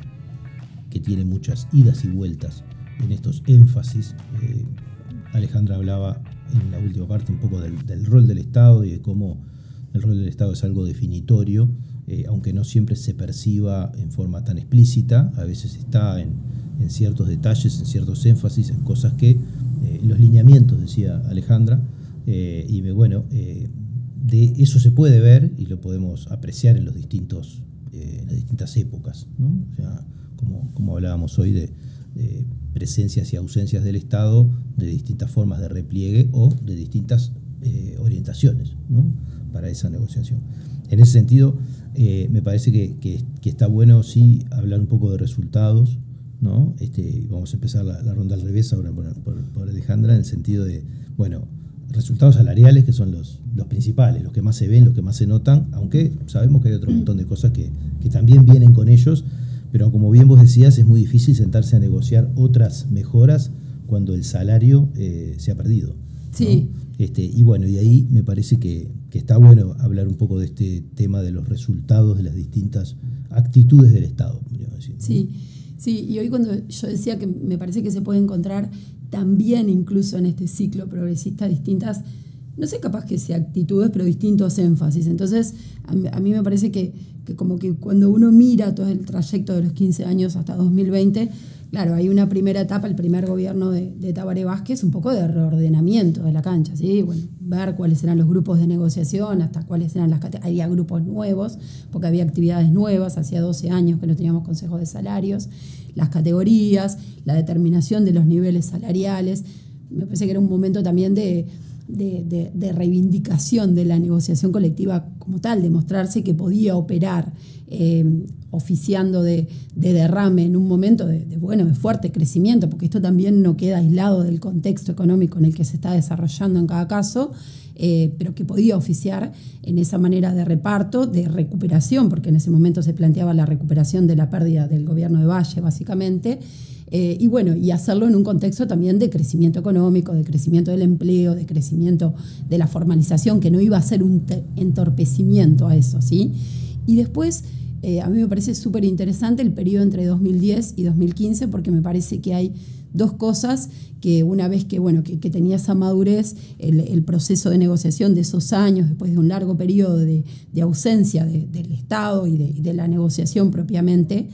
que tiene muchas idas y vueltas en estos énfasis. Eh, Alejandra hablaba en la última parte un poco del, rol del Estado y de cómo el rol del Estado es algo definitorio, eh, aunque no siempre se perciba en forma tan explícita, a veces está en, ciertos detalles, en ciertos énfasis, en cosas que, en los lineamientos, decía Alejandra, y bueno, de eso se puede ver y lo podemos apreciar en los distintos en las distintas épocas, como, como, hablábamos hoy de, presencias y ausencias del Estado, de distintas formas de repliegue o de distintas eh, orientaciones para esa negociación. En ese sentido, eh, me parece que, está bueno sí hablar un poco de resultados. ¿no? Este, vamos a empezar la, ronda al revés ahora por, Alejandra, en el sentido de, bueno, resultados salariales que son los, los principales, los que más se ven, los que más se notan, aunque sabemos que hay otro montón de cosas que, que también vienen con ellos, pero como bien vos decías, es muy difícil sentarse a negociar otras mejoras cuando el salario eh, se ha perdido. Sí. Este, y bueno, y ahí me parece que, está bueno hablar un poco de este tema de los resultados de las distintas actitudes del Estado, decir. Sí, sí, y hoy cuando yo decía que me parece que se puede encontrar también incluso en este ciclo progresista distintas no sé capaz que sea actitudes, pero distintos énfasis. Entonces, a mí, me parece que, como que cuando uno mira todo el trayecto de los 15 años hasta 2020, claro, hay una primera etapa, el primer gobierno de, de Tabaré Vázquez, un poco de reordenamiento de la cancha, ¿sí? Bueno, ver cuáles eran los grupos de negociación, hasta cuáles eran las Había grupos nuevos, porque había actividades nuevas, hacía 12 años que no teníamos consejos de salarios, las categorías, la determinación de los niveles salariales. Me parece que era un momento también de de, reivindicación de la negociación colectiva como tal, demostrarse que podía operar eh, oficiando de, derrame en un momento de, bueno, de fuerte crecimiento, porque esto también no queda aislado del contexto económico en el que se está desarrollando en cada caso, eh, pero que podía oficiar en esa manera de reparto, de recuperación, porque en ese momento se planteaba la recuperación de la pérdida del gobierno de Valle, básicamente. Eh, y bueno, y hacerlo en un contexto también de crecimiento económico, de crecimiento del empleo, de crecimiento de la formalización, que no iba a ser un entorpecimiento a eso, ¿sí? Y después, eh, a mí me parece súper interesante el periodo entre 2010 y 2015, porque me parece que hay dos cosas que una vez que, bueno, que, tenía esa madurez, el, proceso de negociación de esos años, después de un largo periodo de, ausencia del Estado y de la negociación propiamente,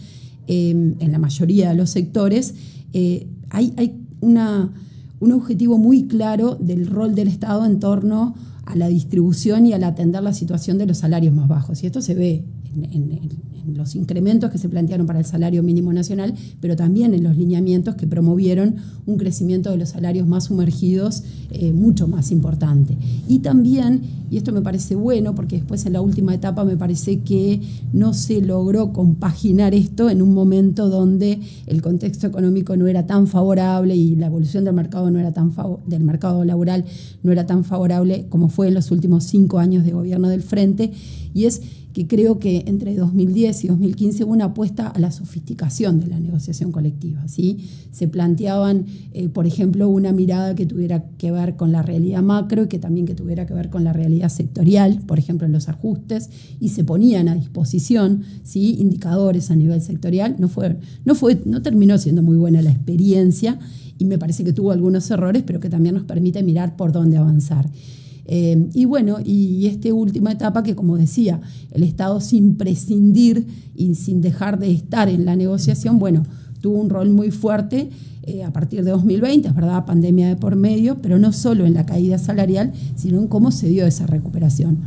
Em, en la mayoría de los sectores, eh, hay, una, un objetivo muy claro del rol del Estado en torno a la distribución y al atender la situación de los salarios más bajos. Y esto se ve en, los incrementos que se plantearon para el salario mínimo nacional, pero también en los lineamientos que promovieron un crecimiento de los salarios más sumergidos eh, mucho más importante. Y también, y esto me parece bueno, porque después en la última etapa me parece que no se logró compaginar esto en un momento donde el contexto económico no era tan favorable y la evolución del mercado no era tan del mercado laboral no era tan favorable como fue en los últimos cinco años de gobierno del frente y es que creo que entre 2010 y 2015 hubo una apuesta a la sofisticación de la negociación colectiva. ¿sí? Se planteaban, eh, por ejemplo, una mirada que tuviera que ver con la realidad macro y que también que tuviera que ver con la realidad sectorial, por ejemplo, en los ajustes, y se ponían a disposición ¿sí? indicadores a nivel sectorial. No, fue, no, fue, no terminó siendo muy buena la experiencia y me parece que tuvo algunos errores, pero que también nos permite mirar por dónde avanzar. Eh, y bueno, y esta última etapa que, como decía, el Estado sin prescindir y sin dejar de estar en la negociación, bueno, tuvo un rol muy fuerte eh, a partir de 2020, es verdad, pandemia de por medio, pero no solo en la caída salarial, sino en cómo se dio esa recuperación.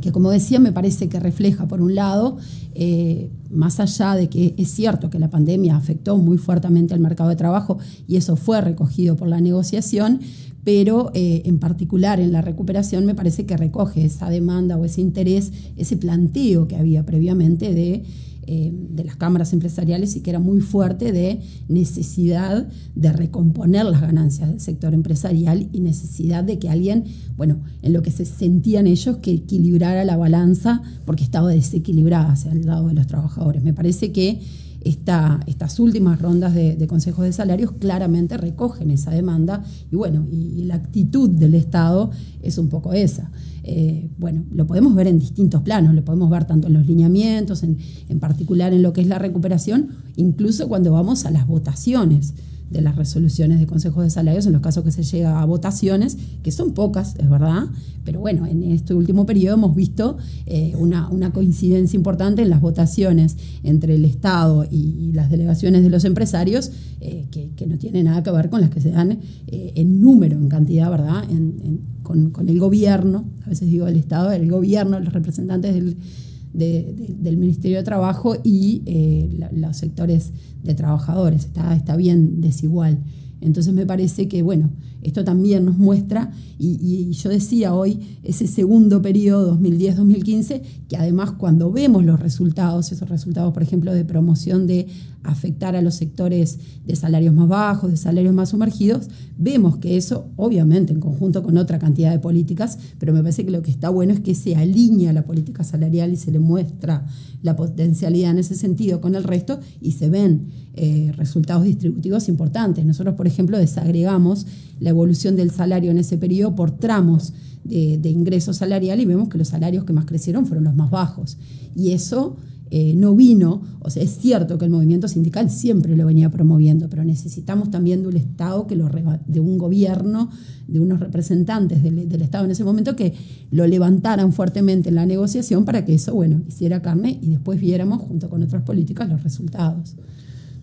Que como decía me parece que refleja, por un lado, eh, más allá de que es cierto que la pandemia afectó muy fuertemente al mercado de trabajo y eso fue recogido por la negociación, pero eh, en particular en la recuperación me parece que recoge esa demanda o ese interés, ese planteo que había previamente de, eh, de las cámaras empresariales y que era muy fuerte de necesidad de recomponer las ganancias del sector empresarial y necesidad de que alguien, bueno, en lo que se sentían ellos, que equilibrara la balanza porque estaba desequilibrada hacia el lado de los trabajadores. Me parece que estas últimas rondas de, consejos de salarios claramente recogen esa demanda y bueno, y, la actitud del Estado es un poco esa. Eh, bueno, lo podemos ver en distintos planos, lo podemos ver tanto en los lineamientos, en, en particular en lo que es la recuperación, incluso cuando vamos a las votaciones de las resoluciones de consejos de salarios en los casos que se llega a votaciones, que son pocas, es verdad, pero bueno, en este último periodo hemos visto eh, una, coincidencia importante en las votaciones entre el Estado y, las delegaciones de los empresarios, eh, que, no tiene nada que ver con las que se dan eh, en número, en cantidad, ¿verdad? con, el gobierno, a veces digo el Estado, el gobierno, los representantes del del Ministerio de Trabajo y eh, los sectores de trabajadores. Está, está bien desigual. Entonces me parece que, bueno, esto también nos muestra, y, yo decía hoy, ese segundo periodo 2010-2015, que además cuando vemos los resultados, esos resultados, por ejemplo, de promoción de afectar a los sectores de salarios más bajos, de salarios más sumergidos, vemos que eso, obviamente, en conjunto con otra cantidad de políticas, pero me parece que lo que está bueno es que se alinea la política salarial y se le muestra la potencialidad en ese sentido con el resto y se ven eh, resultados distributivos importantes. Nosotros, por ejemplo, desagregamos la evolución del salario en ese periodo por tramos de, de ingreso salarial y vemos que los salarios que más crecieron fueron los más bajos. Y eso eh, no vino, o sea, es cierto que el movimiento sindical siempre lo venía promoviendo, pero necesitamos también de un Estado, que lo de un gobierno, de unos representantes del, Estado en ese momento que lo levantaran fuertemente en la negociación para que eso, bueno, hiciera carne y después viéramos, junto con otras políticas, los resultados.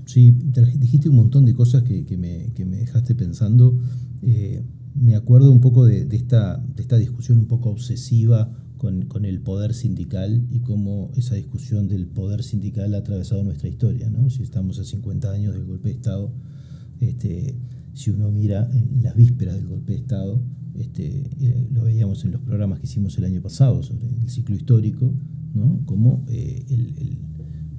Sí, dijiste un montón de cosas que, me, dejaste pensando. Eh, me acuerdo un poco de, esta, de esta discusión un poco obsesiva con, el poder sindical y cómo esa discusión del poder sindical ha atravesado nuestra historia. ¿no? Si estamos a 50 años del golpe de Estado, este, si uno mira en las vísperas del golpe de Estado, este, eh, lo veíamos en los programas que hicimos el año pasado sobre el ciclo histórico, ¿no? como eh, el,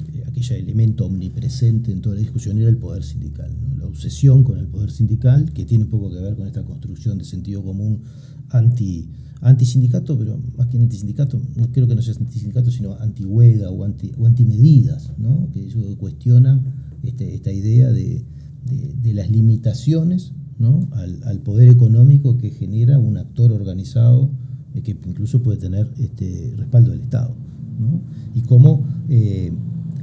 eh, aquella elemento omnipresente en toda la discusión era el poder sindical. La obsesión con el poder sindical, que tiene un poco que ver con esta construcción de sentido común anti antisindicato, pero más que antisindicato, no creo que no sea antisindicato, sino antihuelga o, anti, o antimedidas, ¿no? que eso cuestionan este, esta idea de, las limitaciones ¿no? al, poder económico que genera un actor organizado eh, que incluso puede tener este respaldo del Estado. ¿no? Y cómo eh,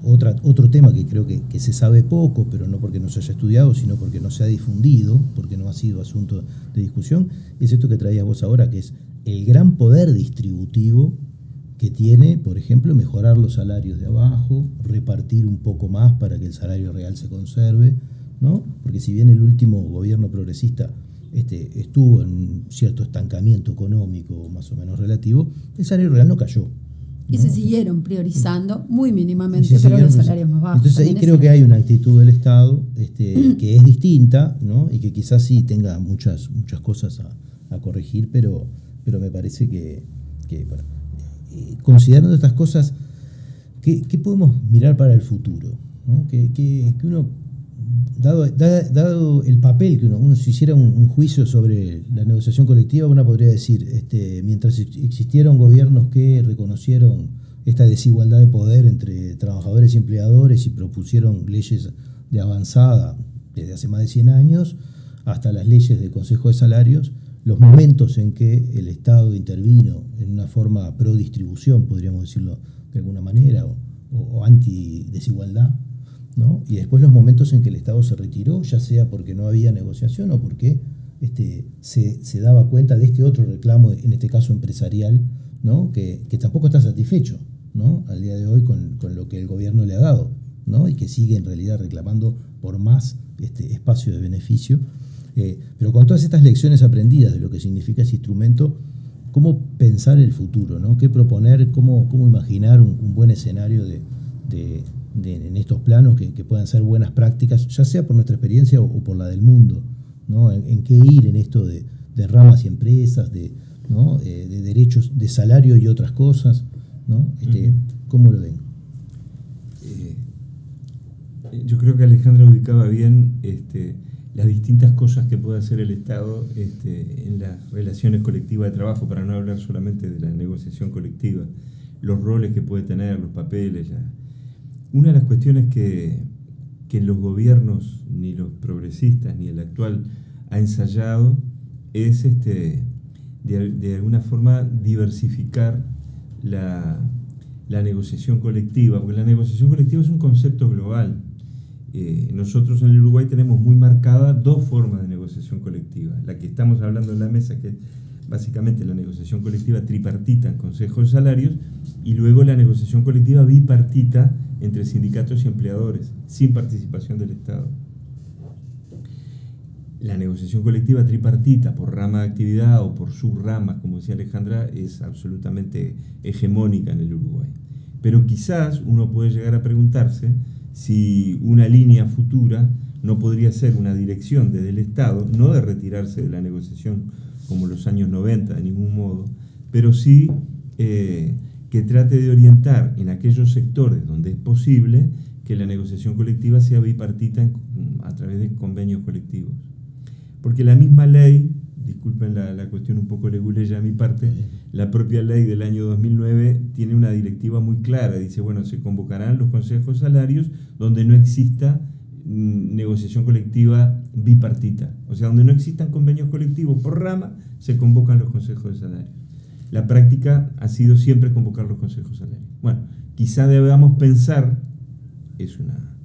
otro tema que creo que, que, se sabe poco, pero no porque no se haya estudiado, sino porque no se ha difundido, porque no ha sido asunto de discusión, es esto que traías vos ahora, que es el gran poder distributivo que tiene, por ejemplo, mejorar los salarios de abajo, repartir un poco más para que el salario real se conserve, ¿no? Porque si bien el último gobierno progresista este, estuvo en un cierto estancamiento económico más o menos relativo, el salario real no cayó. Y se siguieron priorizando muy mínimamente, pero los salarios más bajos. Entonces ahí creo que hay una actitud del Estado este, que es distinta, ¿no? Y que quizás sí tenga muchas, muchas cosas a, a corregir, pero pero me parece que, eh, considerando estas cosas, ¿qué, podemos mirar para el futuro? Que, dado, el papel que uno, uno hiciera un, juicio sobre la negociación colectiva, uno podría decir, este, mientras existieron gobiernos que reconocieron esta desigualdad de poder entre trabajadores y empleadores y propusieron leyes de avanzada desde hace más de 100 años, hasta las leyes del Consejo de Salarios, los momentos en que el Estado intervino en una forma pro distribución, podríamos decirlo de alguna manera, o, anti-desigualdad, ¿no? y después los momentos en que el Estado se retiró, ya sea porque no había negociación o porque este, se, daba cuenta de este otro reclamo, en este caso empresarial, ¿no? que, tampoco está satisfecho ¿no? al día de hoy con, lo que el gobierno le ha dado, ¿no? y que sigue en realidad reclamando por más este, espacio de beneficio eh, pero con todas estas lecciones aprendidas de lo que significa ese instrumento, ¿cómo pensar el futuro? ¿no? ¿Qué proponer? ¿Cómo, cómo imaginar un, buen escenario de, en estos planos que, puedan ser buenas prácticas, ya sea por nuestra experiencia o, por la del mundo? ¿no? ¿En, qué ir en esto de, ramas y empresas, de, eh, de derechos, de salario y otras cosas? ¿no? Este, ¿Cómo lo ven? Eh, yo creo que Alejandra ubicaba bien este, las distintas cosas que puede hacer el Estado este, en las relaciones colectivas de trabajo, para no hablar solamente de la negociación colectiva, los roles que puede tener, los papeles. una de las cuestiones que, que los gobiernos, ni los progresistas, ni el actual, ha ensayado es este, de, alguna forma diversificar la, negociación colectiva, porque la negociación colectiva es un concepto global. Eh, nosotros en el Uruguay tenemos muy marcada dos formas de negociación colectiva. La que estamos hablando en la mesa, que es básicamente la negociación colectiva tripartita en Consejo de Salarios, y luego la negociación colectiva bipartita entre sindicatos y empleadores, sin participación del Estado la negociación colectiva tripartita por rama de actividad o por subramas, como decía Alejandra, es absolutamente hegemónica en el Uruguay. Pero quizás uno puede llegar a preguntarse si una línea futura no podría ser una dirección desde el Estado, no de retirarse de la negociación como los años 90 de ningún modo, pero sí eh, que trate de orientar en aquellos sectores donde es posible que la negociación colectiva sea bipartita a través de convenios colectivos. Porque la misma ley, disculpen la, cuestión un poco leguleya a mi parte, la propia ley del año 2009 tiene una directiva muy clara. Dice, bueno, se convocarán los consejos salarios donde no exista mm, negociación colectiva bipartita. O sea, donde no existan convenios colectivos por rama, se convocan los consejos de salario. La práctica ha sido siempre convocar los consejos salarios. Bueno, quizá debamos pensar, es una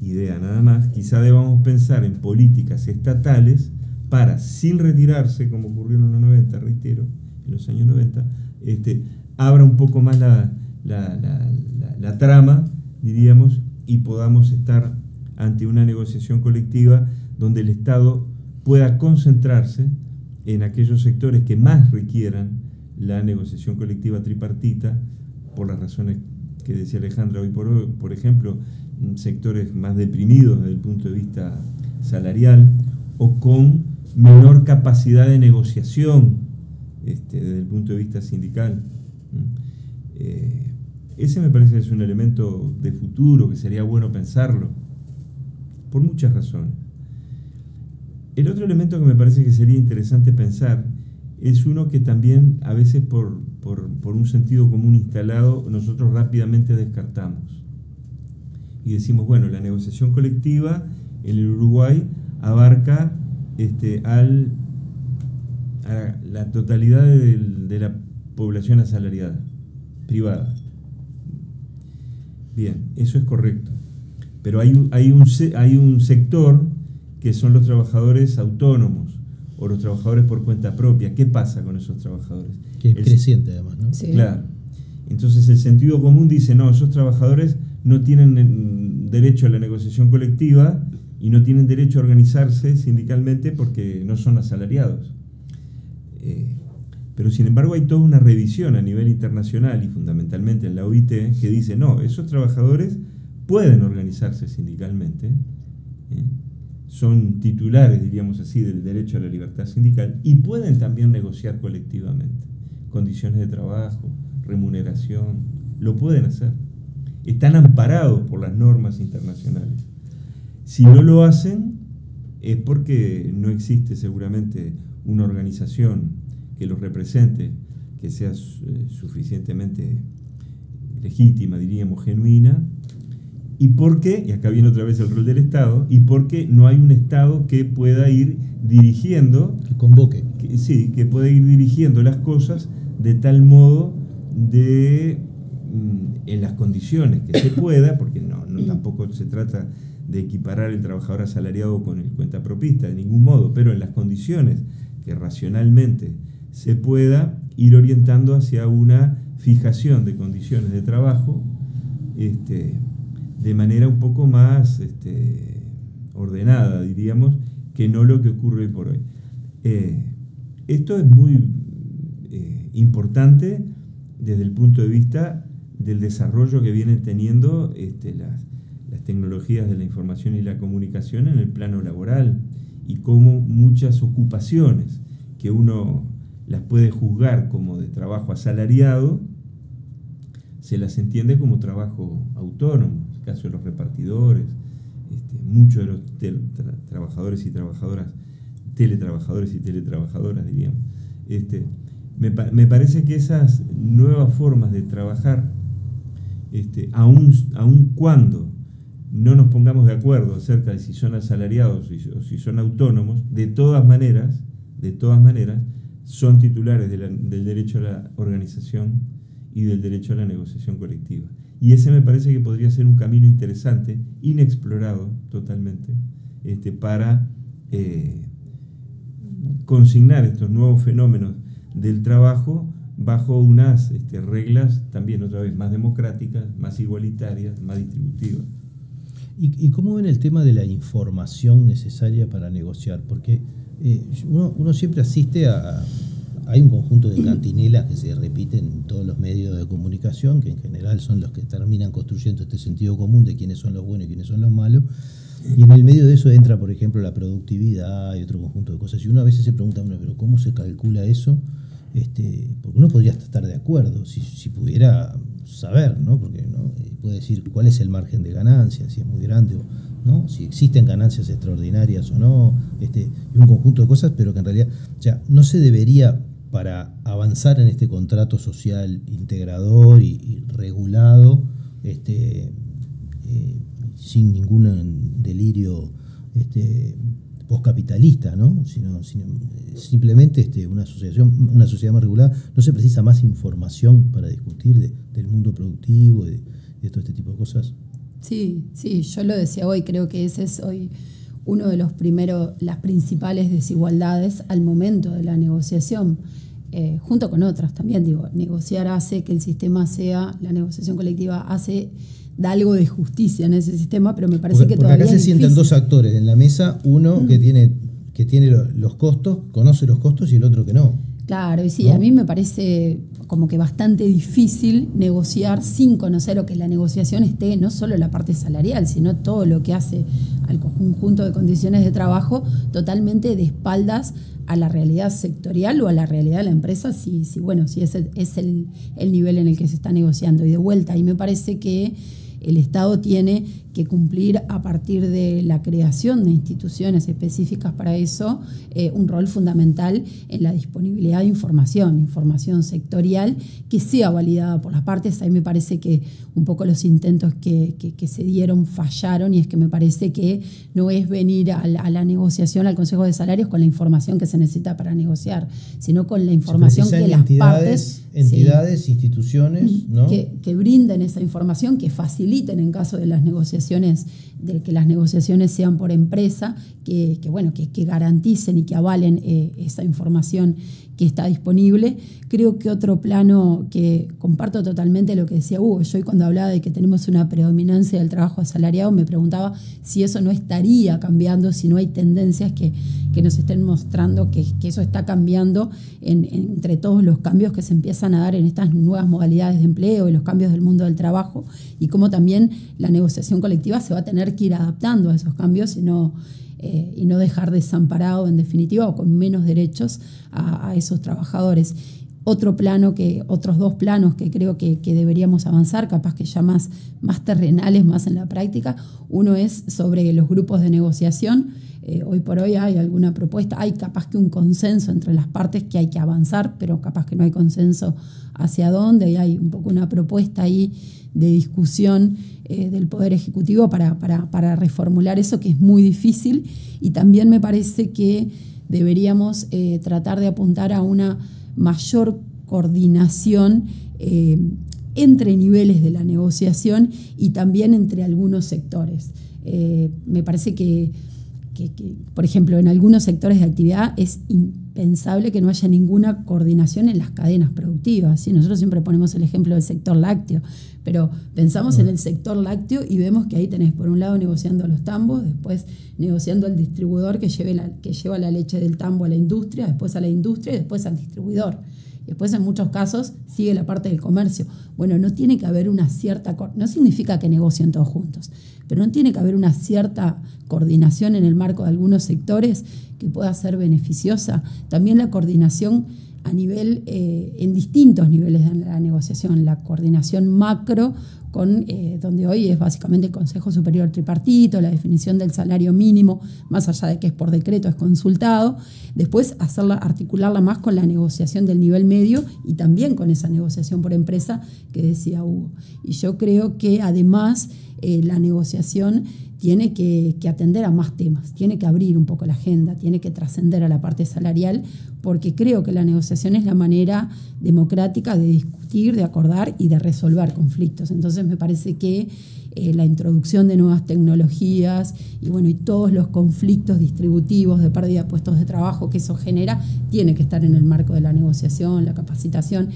idea nada más, quizá debamos pensar en políticas estatales para, sin retirarse, como ocurrió en los 90, reitero, en los años 90, este, abra un poco más la, la, trama, diríamos, y podamos estar ante una negociación colectiva donde el Estado pueda concentrarse en aquellos sectores que más requieran la negociación colectiva tripartita, por las razones que decía Alejandra hoy por hoy, por ejemplo, sectores más deprimidos desde el punto de vista salarial o con menor capacidad de negociación este, desde el punto de vista sindical. Eh, ese me parece que es un elemento de futuro que sería bueno pensarlo, por muchas razones. El otro elemento que me parece que sería interesante pensar es uno que también a veces por, por un sentido común instalado nosotros rápidamente descartamos y decimos, bueno, la negociación colectiva en el Uruguay abarca este, al, a la totalidad de, la población asalariada, privada. Bien, eso es correcto. Pero hay un, hay un, hay un sector que son los trabajadores autónomos o los trabajadores por cuenta propia. ¿Qué pasa con esos trabajadores? Que es creciente además, ¿no? Claro. Entonces el sentido común dice, no, esos trabajadores no tienen derecho a la negociación colectiva y no tienen derecho a organizarse sindicalmente porque no son asalariados. Eh, pero sin embargo hay toda una revisión a nivel internacional y fundamentalmente en la OIT que dice, no, esos trabajadores pueden organizarse sindicalmente, ¿eh? son titulares, diríamos así, del derecho a la libertad sindical y pueden también negociar colectivamente condiciones de trabajo, remuneración, lo pueden hacer están amparados por las normas internacionales. Si no lo hacen, es porque no existe seguramente una organización que los represente, que sea eh, suficientemente legítima, diríamos, genuina, y porque, y acá viene otra vez el rol del Estado, y porque no hay un Estado que pueda ir dirigiendo... Que convoque. sí, que pueda ir dirigiendo las cosas de tal modo de Mm, en las condiciones que se pueda, porque no, tampoco se trata de equiparar el trabajador asalariado con el cuentapropista de ningún modo, pero en las condiciones que racionalmente se pueda ir orientando hacia una fijación de condiciones de trabajo este, de manera un poco más este, ordenada, diríamos, que no lo que ocurre hoy por hoy. Eh, esto es muy eh, importante desde el punto de vista del desarrollo que vienen teniendo este, las, tecnologías de la información y la comunicación en el plano laboral y cómo muchas ocupaciones que uno las puede juzgar como de trabajo asalariado, se las entiende como trabajo autónomo, el caso de los repartidores, este, muchos de los trabajadores y trabajadoras, teletrabajadores y teletrabajadoras, diríamos. Este, me, me parece que esas nuevas formas de trabajar este, aun, aun cuando no nos pongamos de acuerdo acerca de si son asalariados o si son autónomos, de todas maneras, de todas maneras, son titulares del derecho a la organización y del derecho a la negociación colectiva. Y ese me parece que podría ser un camino interesante, inexplorado totalmente, este, para eh, consignar estos nuevos fenómenos del trabajo bajo unas este, reglas también otra vez más democráticas, más igualitarias, más distributivas. ¿Y, cómo ven el tema de la información necesaria para negociar? Porque eh, uno, siempre asiste a... Hay un conjunto de cantinelas que se repiten en todos los medios de comunicación, que en general son los que terminan construyendo este sentido común de quiénes son los buenos y quiénes son los malos. Y en el medio de eso entra, por ejemplo, la productividad y otro conjunto de cosas. Y uno a veces se pregunta, bueno, pero ¿cómo se calcula eso? Este, porque uno podría estar de acuerdo si, si pudiera saber, ¿no? Porque ¿no? puede decir cuál es el margen de ganancia, si es muy grande o no, si existen ganancias extraordinarias o no, este, y un conjunto de cosas, pero que en realidad ya no se debería para avanzar en este contrato social integrador y, regulado, este, eh, sin ningún delirio este, postcapitalista, ¿no? Sino, simplemente este, una asociación, una sociedad más regulada, no se precisa más información para discutir del mundo productivo y de, todo este tipo de cosas. Sí, sí, yo lo decía hoy, creo que ese es hoy uno de los primeros, las principales desigualdades al momento de la negociación, eh, junto con otras también, digo, negociar hace que el sistema sea, la negociación colectiva hace da algo de justicia en ese sistema, pero me parece que porque acá se sientan dos actores en la mesa, uno que tiene, que tiene los costos, conoce los costos y el otro que no. Claro, y sí, a mí me parece como que bastante difícil negociar sin conocer o que la negociación esté no solo la parte salarial, sino todo lo que hace al conjunto de condiciones de trabajo totalmente de espaldas a la realidad sectorial o a la realidad de la empresa, si, si bueno, si ese es el, el nivel en el que se está negociando. Y de vuelta, y me parece que el Estado tiene que cumplir a partir de la creación de instituciones específicas para eso eh, un rol fundamental en la disponibilidad de información, información sectorial que sea validada por las partes. Ahí me parece que un poco los intentos que, se dieron fallaron y es que me parece que no es venir a la, negociación al Consejo de Salarios con la información que se necesita para negociar, sino con la información que las partes... Entidades, instituciones, ¿no? que, que brinden esa información, que faciliten en caso de las negociaciones de que las negociaciones sean por empresa, que, bueno, que, garanticen y que avalen eh, esa información que está disponible. Creo que otro plano que comparto totalmente lo que decía Hugo, yo hoy cuando hablaba de que tenemos una predominancia del trabajo asalariado, me preguntaba si eso no estaría cambiando, si no hay tendencias que, nos estén mostrando que, eso está cambiando entre todos los cambios que se empiezan a dar en estas nuevas modalidades de empleo y los cambios del mundo del trabajo y cómo también la negociación colectiva se va a tener que ir adaptando a esos cambios y no, eh, y no dejar desamparado en definitiva o con menos derechos a, esos trabajadores. Otro plano que, otros dos planos que creo que, deberíamos avanzar, capaz que ya más, más terrenales, más en la práctica. Uno es sobre los grupos de negociación. Eh, hoy por hoy hay alguna propuesta, hay capaz que un consenso entre las partes que hay que avanzar, pero capaz que no hay consenso hacia dónde y hay un poco una propuesta ahí de discusión eh, del Poder Ejecutivo para, para, reformular eso, que es muy difícil. Y también me parece que deberíamos eh, tratar de apuntar a una mayor coordinación eh, entre niveles de la negociación y también entre algunos sectores. me parece que por ejemplo, en algunos sectores de actividad es impensable que no haya ninguna coordinación en las cadenas productivas. Nosotros siempre ponemos el ejemplo del sector lácteo, pero pensamos en el sector lácteo y vemos que ahí tenés por un lado negociando a los tambos, después negociando al distribuidor que, lleve la, que lleva la leche del tambo a la industria, después a la industria y después al distribuidor. Después, en muchos casos, sigue la parte del comercio. Bueno, no tiene que haber una cierta, no significa que negocien todos juntos, pero no tiene que haber una cierta coordinación en el marco de algunos sectores que pueda ser beneficiosa. También la coordinación a nivel, eh, en distintos niveles de la negociación, la coordinación macro, con, eh, donde hoy es básicamente el Consejo Superior Tripartito, la definición del salario mínimo, más allá de que es por decreto, es consultado, después hacerla, articularla más con la negociación del nivel medio y también con esa negociación por empresa que decía Hugo. Y yo creo que además eh, la negociación tiene que, atender a más temas, tiene que abrir un poco la agenda, tiene que trascender a la parte salarial, porque creo que la negociación es la manera democrática de discutir, de acordar y de resolver conflictos. Entonces me parece que eh, la introducción de nuevas tecnologías y bueno, y todos los conflictos distributivos de pérdida de puestos de trabajo que eso genera, tiene que estar en el marco de la negociación, la capacitación.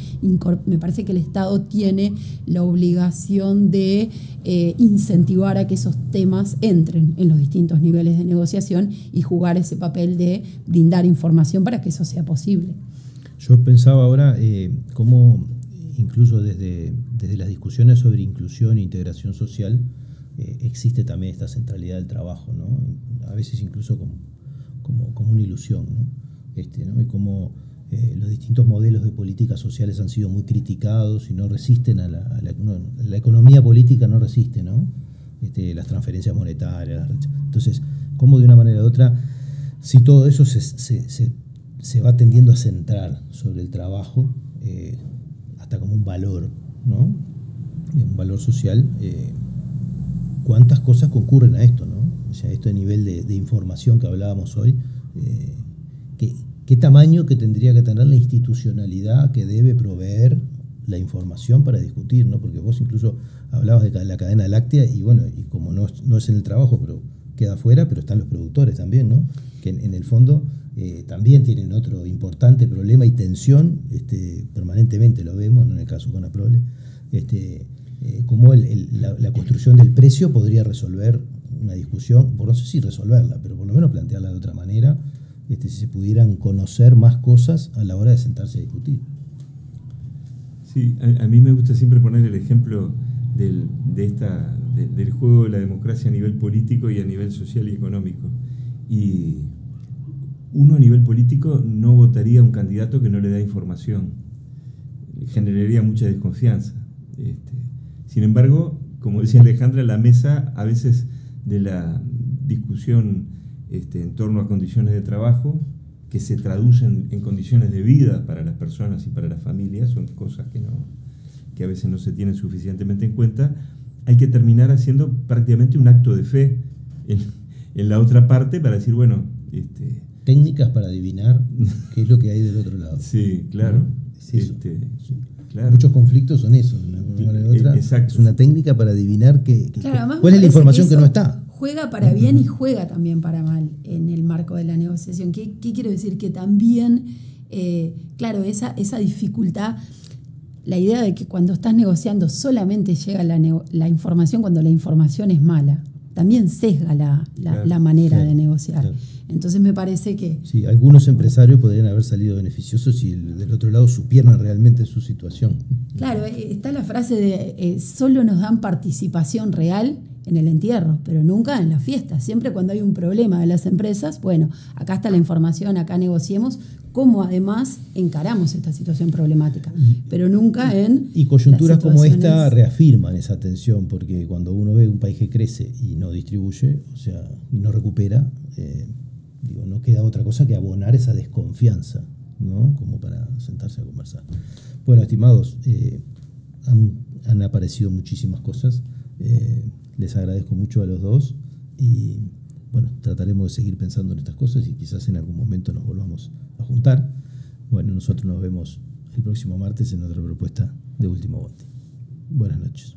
Me parece que el Estado tiene la obligación de eh, incentivar a que esos temas entren en los distintos niveles de negociación y jugar ese papel de brindar información para que eso sea posible. Yo pensaba ahora eh, cómo incluso desde, desde las discusiones sobre inclusión e integración social, eh, existe también esta centralidad del trabajo, ¿no? a veces incluso como, como, una ilusión, ¿no? Este, y como eh, los distintos modelos de políticas sociales han sido muy criticados y no resisten a la, economía política, no resiste ¿no? Este, las transferencias monetarias. Entonces, como de una manera u otra, si todo eso se, se, se, se va tendiendo a centrar sobre el trabajo, eh, como un valor, ¿no? Un valor social. Eh, ¿Cuántas cosas concurren a esto, ¿no? O sea, este nivel de, información que hablábamos hoy, eh, ¿qué, tamaño que tendría que tener la institucionalidad que debe proveer la información para discutir, ¿no? Porque vos incluso hablabas de la cadena láctea y bueno, y como no, no es en el trabajo, pero queda afuera, pero están los productores también, ¿no? Que en el fondo eh, también tienen otro importante problema y tensión, este, permanentemente lo vemos, en el caso con Aprole, este, eh, cómo la, construcción del precio podría resolver una discusión, por no sé si resolverla, pero por lo menos plantearla de otra manera, este, si se pudieran conocer más cosas a la hora de sentarse a discutir. Sí, a, mí me gusta siempre poner el ejemplo del, de esta, del juego de la democracia a nivel político y a nivel social y económico. Y uno a nivel político no votaría a un candidato que no le da información. Generaría mucha desconfianza. Este, sin embargo, como decía Alejandra, la mesa a veces de la discusión este, en torno a condiciones de trabajo, que se traducen en condiciones de vida para las personas y para las familias, son cosas que, a veces no se tienen suficientemente en cuenta, hay que terminar haciendo prácticamente un acto de fe en, en la otra parte para decir, bueno, este, técnicas para adivinar qué es lo que hay del otro lado. Sí, claro. Este, Muchos conflictos son eso, de Es una técnica para adivinar qué, cuál es la información que, no está. Juega para bien y juega también para mal en el marco de la negociación. ¿Qué, quiero decir? Que también, eh, claro, esa, esa dificultad la idea de que cuando estás negociando solamente llega la, la, información cuando la información es mala, también sesga la, la, manera de negociar. Entonces me parece que... Sí, algunos empresarios podrían haber salido beneficiosos si del otro lado supieran realmente su situación. Claro, eh, está la frase de eh, solo nos dan participación real en el entierro, pero nunca en la fiesta. Siempre cuando hay un problema de las empresas, bueno, acá está la información, acá negociemos cómo además encaramos esta situación problemática, pero nunca en... Y coyunturas como esta reafirman esa tensión, porque cuando uno ve un país que crece y no distribuye, o sea, y no recupera, eh, digo, no queda otra cosa que abonar esa desconfianza, ¿no? Como para sentarse a conversar. Bueno, estimados, eh, han, aparecido muchísimas cosas. Eh, les agradezco mucho a los dos y bueno, trataremos de seguir pensando en estas cosas y quizás en algún momento nos volvamos a juntar. Bueno, nosotros nos vemos el próximo martes en otra propuesta de Último Bote. Buenas noches.